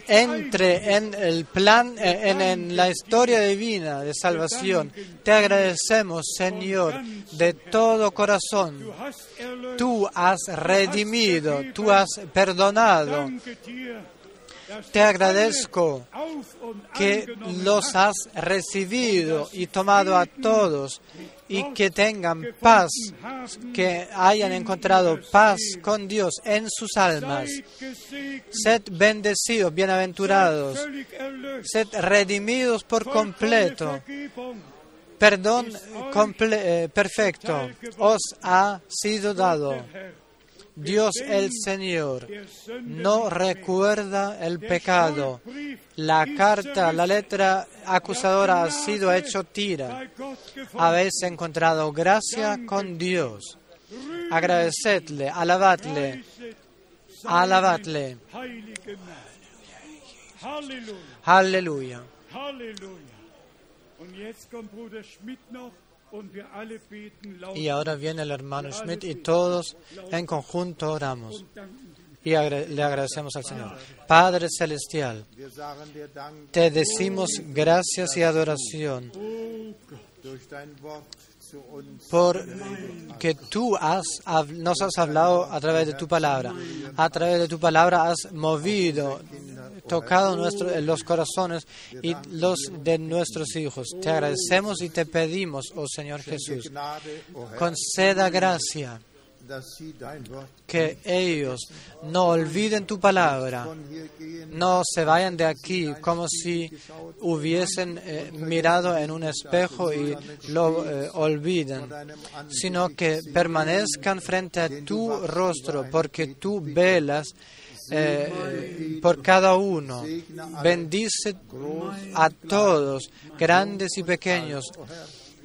entre en el plan, eh, en, en la historia divina de salvación. Te agradecemos, Señor, de todo corazón. Tú has redimido, tú has perdonado. Te agradezco que los has recibido y tomado a todos y que tengan paz, que hayan encontrado paz con Dios en sus almas. Sed bendecidos, bienaventurados, sed redimidos por completo. Perdón eh, perfecto os ha sido dado. Dios el Señor no recuerda el pecado. La carta, la letra acusadora ha sido hecho tira. Habéis encontrado gracia con Dios. Agradecedle, alabadle, alabadle. Halleluja, Aleluya. Y ahora viene el hermano Schmidt y todos en conjunto oramos y le agradecemos al Señor. Padre Celestial, te decimos gracias y adoración por que tú has, nos has hablado a través de tu palabra. A través de tu palabra has movido, tocado nuestro, los corazones y los de nuestros hijos. Te agradecemos y te pedimos, oh Señor Jesús, conceda gracia que ellos no olviden tu palabra, no se vayan de aquí como si hubiesen eh, mirado en un espejo y lo eh, olviden, sino que permanezcan frente a tu rostro, porque tú velas eh, por cada uno. Bendice a todos, grandes y pequeños,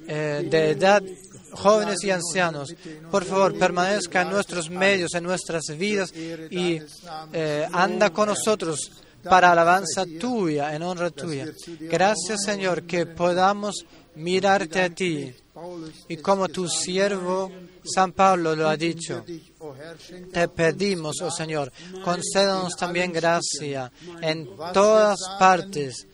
eh, de edad jóvenes y ancianos, por favor, permanezca en nuestros medios, en nuestras vidas y eh, anda con nosotros para alabanza tuya, en honra tuya. Gracias, Señor, que podamos mirarte a ti. Y como tu siervo San Pablo lo ha dicho, te pedimos, oh Señor, concédanos también gracia en todas partes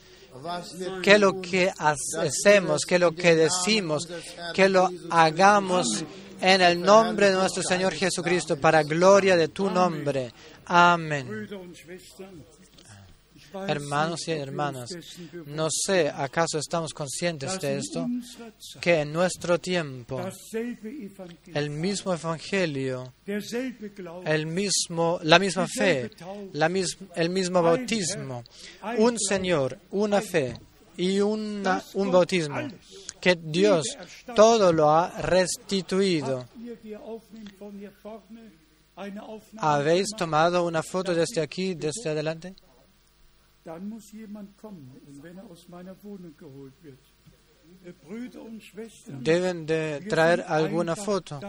que lo que hacemos, que lo que decimos, que lo hagamos en el nombre de nuestro Señor Jesucristo, para gloria de tu nombre. Amén. Brüder und Schwestern, ich weiß Hermanos y hermanas, no sé, ¿acaso estamos conscientes de esto? Que en nuestro tiempo el mismo Evangelio, el mismo, la misma fe, la mis- el mismo bautismo, un Señor, una fe y un bautismo, que Dios todo lo ha restituido. ¿Habéis tomado una foto desde aquí, desde adelante? Dann muss jemand kommen, und wenn er aus meiner Wohnung geholt wird. Brüder und Schwestern, Deben de traer alguna foto.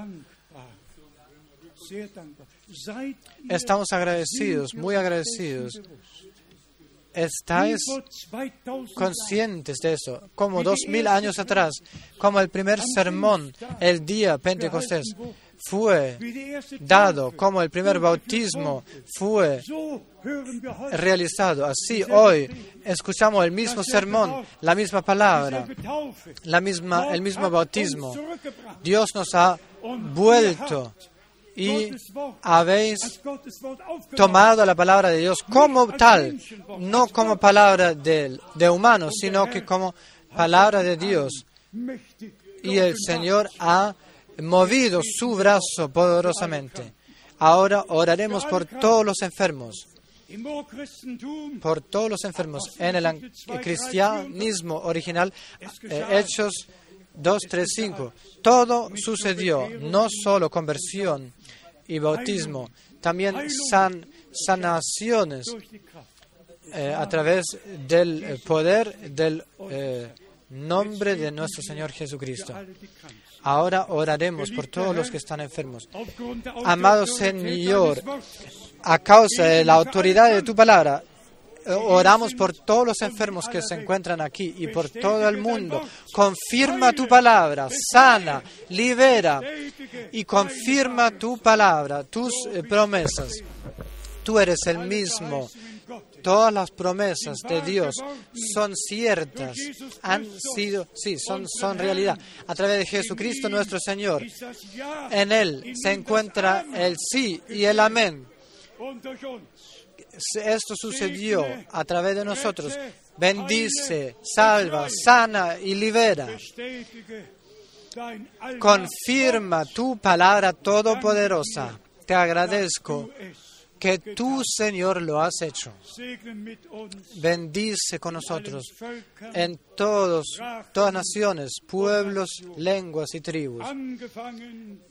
Estamos agradecidos, muy agradecidos. ¿Estáis wie vor 2000 conscientes de eso? Como dos mil años atrás, como el primer sermón, el día Pentecostés, fue dado, como el primer bautismo fue realizado. Así hoy escuchamos el mismo sermón, la misma palabra, la misma, el mismo bautismo. Dios nos ha vuelto y habéis tomado la palabra de Dios como tal, no como palabra de, de humanos, sino que como palabra de Dios. Y el Señor ha movido su brazo poderosamente. Ahora oraremos por todos los enfermos, por todos los enfermos. En el an- cristianismo original, eh, Hechos 2, 3, 5, todo sucedió, no solo conversión y bautismo, también san- sanaciones eh, a través del eh, poder del nombre de nuestro Señor Jesucristo. Ahora oraremos por todos los que están enfermos. Amado Señor, A causa de la autoridad de tu palabra, eh, oramos por todos los enfermos que se encuentran aquí y por todo el mundo. Confirma tu palabra, sana, libera y confirma tu palabra, tus eh, promesas. Tú eres el mismo. Todas las promesas de Dios son ciertas, han sido, sí, son, son realidad. A través de Jesucristo nuestro Señor, en Él se encuentra el sí y el amén. Esto sucedió a través de nosotros. Bendice, salva, sana y libera. Confirma tu palabra todopoderosa. Te agradezco. Que tú, Señor, lo has hecho. Bendice con nosotros en todos, todas naciones, pueblos, lenguas y tribus.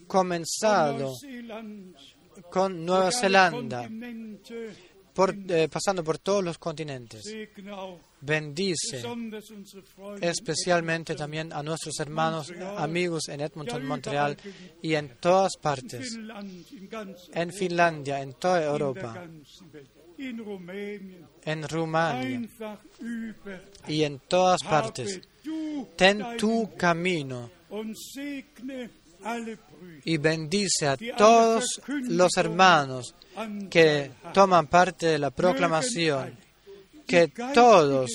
Comenzado con Nueva Zelanda, por- eh, pasando por todos los continentes. Bendice especialmente también a nuestros hermanos, amigos en Edmonton, Montreal y en todas partes, en Finlandia, en toda Europa, en Rumania. Y en todas partes. Ten tu camino y bendice a todos los hermanos an que toman parte de la proclamación, que todos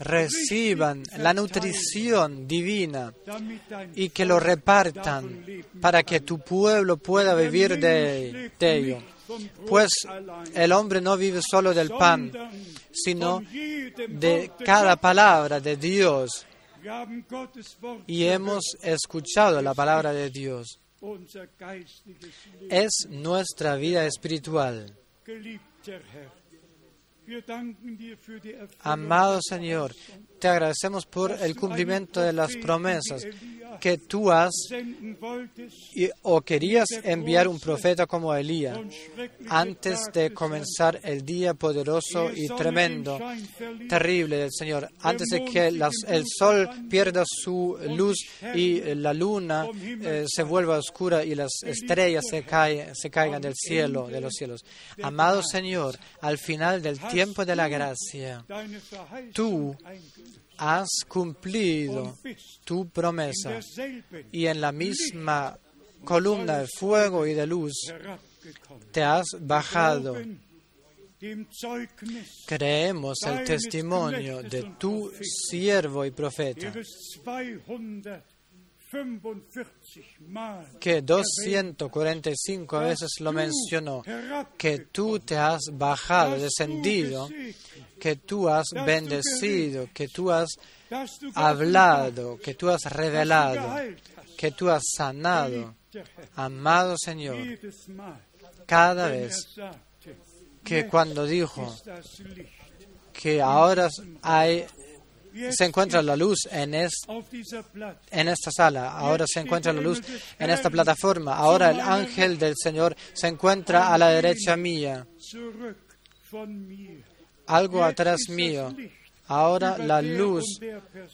reciban la nutrición divina y que lo repartan para que tu pueblo pueda vivir de, de ello. Pues el hombre no vive solo del pan, sino de cada palabra de Dios. Y hemos escuchado la palabra de Dios. Es nuestra vida espiritual. Amado Señor, te agradecemos por el cumplimiento de las promesas que tú has o querías enviar un profeta como Elías antes de comenzar el día poderoso y tremendo, terrible del Señor, antes de que el sol pierda su luz y la luna eh, se vuelva oscura y las estrellas se, se caigan del cielo, de los cielos. Amado Señor, al final del tiempo de la gracia, tú has cumplido tu promesa y en la misma columna de fuego y de luz te has bajado. Creemos el testimonio de tu siervo y profeta, que 245 veces lo mencionó, que tú te has bajado, descendido, que tú has bendecido, que tú has hablado, que tú has revelado, que tú has sanado. Amado Señor, cada vez que cuando dijo que ahora hay, se encuentra la luz en, esta sala, ahora se encuentra la luz en esta plataforma, ahora el ángel del Señor se encuentra a la derecha mía, algo atrás mío. Ahora la luz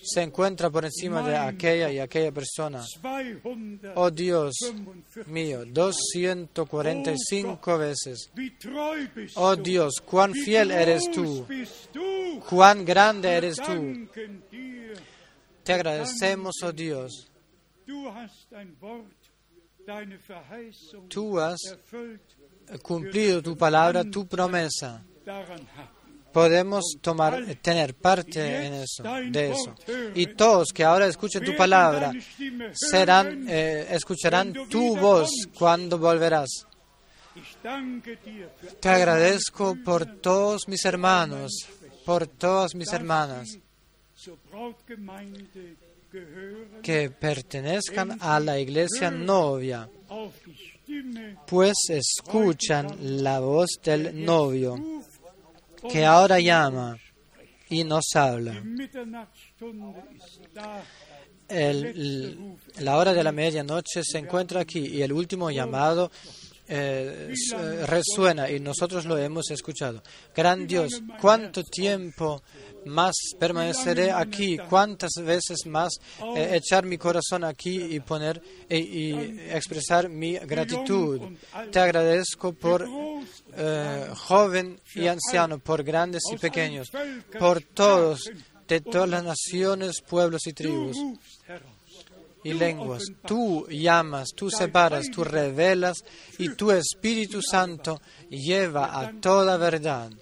se encuentra por encima de aquella y aquella persona. 245 Oh Dios mío, 245 veces. Oh du. Dios, cuán fiel eres tú, cuán grande eres tú. Te agradecemos, oh Dios. Tú has cumplido tu palabra, tu promesa. Podemos tomar, tener parte en eso, de eso. Y todos que ahora escuchen tu palabra serán, eh, escucharán tu voz cuando volverás. Te agradezco por todos mis hermanos, por todas mis hermanas que pertenezcan a la iglesia novia, pues escuchan la voz del novio que ahora llama y nos habla. El- la hora de la medianoche se encuentra aquí y el último llamado eh, resuena y nosotros lo hemos escuchado. Gran Dios, ¿cuánto tiempo más permaneceré aquí? ¿Cuántas veces más eh, echar mi corazón aquí y poner y, y expresar mi gratitud? Te agradezco por eh, joven y anciano, por grandes y pequeños, por todos, de todas las naciones, pueblos y tribus. Y lenguas. Tú llamas, tú separas, tú revelas y tu Espíritu Santo lleva a toda verdad.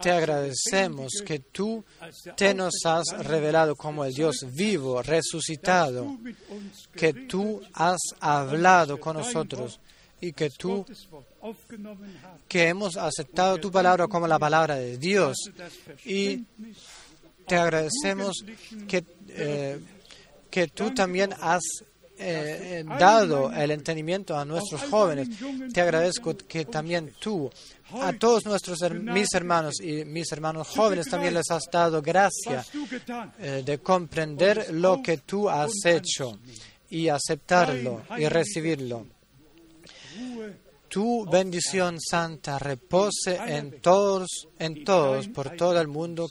Te agradecemos que tú te nos has revelado como el Dios vivo, resucitado, que tú has hablado con nosotros y que tú que hemos aceptado tu palabra como la palabra de Dios y te agradecemos que, eh, que tú también has eh, eh, dado el entendimiento a nuestros jóvenes. Te agradezco que también tú, a todos nuestros mis hermanos y mis hermanos jóvenes, también les has dado gracia eh, de comprender lo que tú has hecho y aceptarlo y recibirlo. Tu bendición santa repose en todos, en todos, por todo el mundo,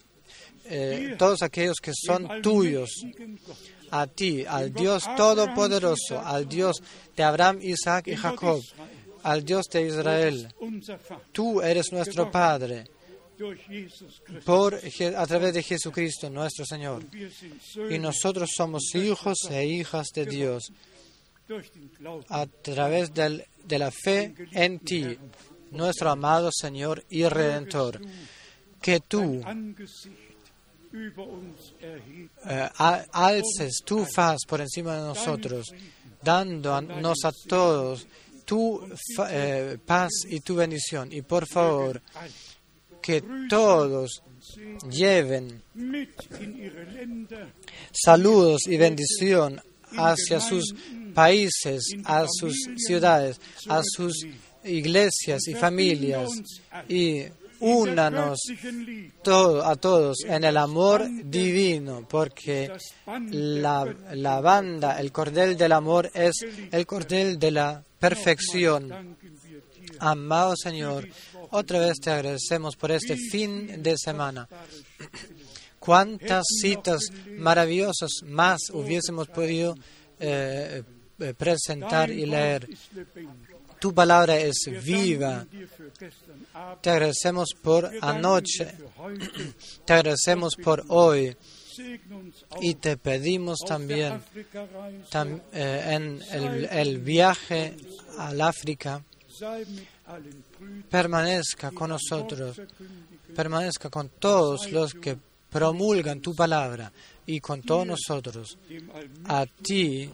todos aquellos que son tuyos. A ti, al Dios Todopoderoso, al Dios de Abraham, Isaac y Jacob, al Dios de Israel. Tú eres nuestro Padre por, a través de Jesucristo, nuestro Señor. Y nosotros somos hijos e hijas de Dios a través del- de la fe en ti, nuestro amado Señor y Redentor. Que tú Eh, a- alces tu faz por encima de nosotros, dándonos a todos tu eh, paz y tu bendición. Y por favor, que todos lleven saludos y bendición hacia sus países, a sus ciudades, a sus iglesias y familias únanos a todos en el amor divino, porque la, la banda, el cordel del amor es el cordel de la perfección. Amado Señor, otra vez te agradecemos por este fin de semana. Cuántas citas maravillosas más hubiésemos podido eh, eh, presentar y leer. Tu palabra es viva. Te agradecemos por anoche. Te agradecemos por hoy. Y te pedimos también eh, en el, el viaje al África, permanezca con nosotros, permanezca con todos los que promulgan tu palabra y con todos nosotros. A ti,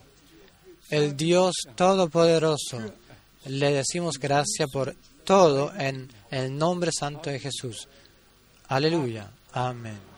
el Dios Todopoderoso, le decimos gracias por todo en el nombre santo de Jesús. Aleluya. Amén.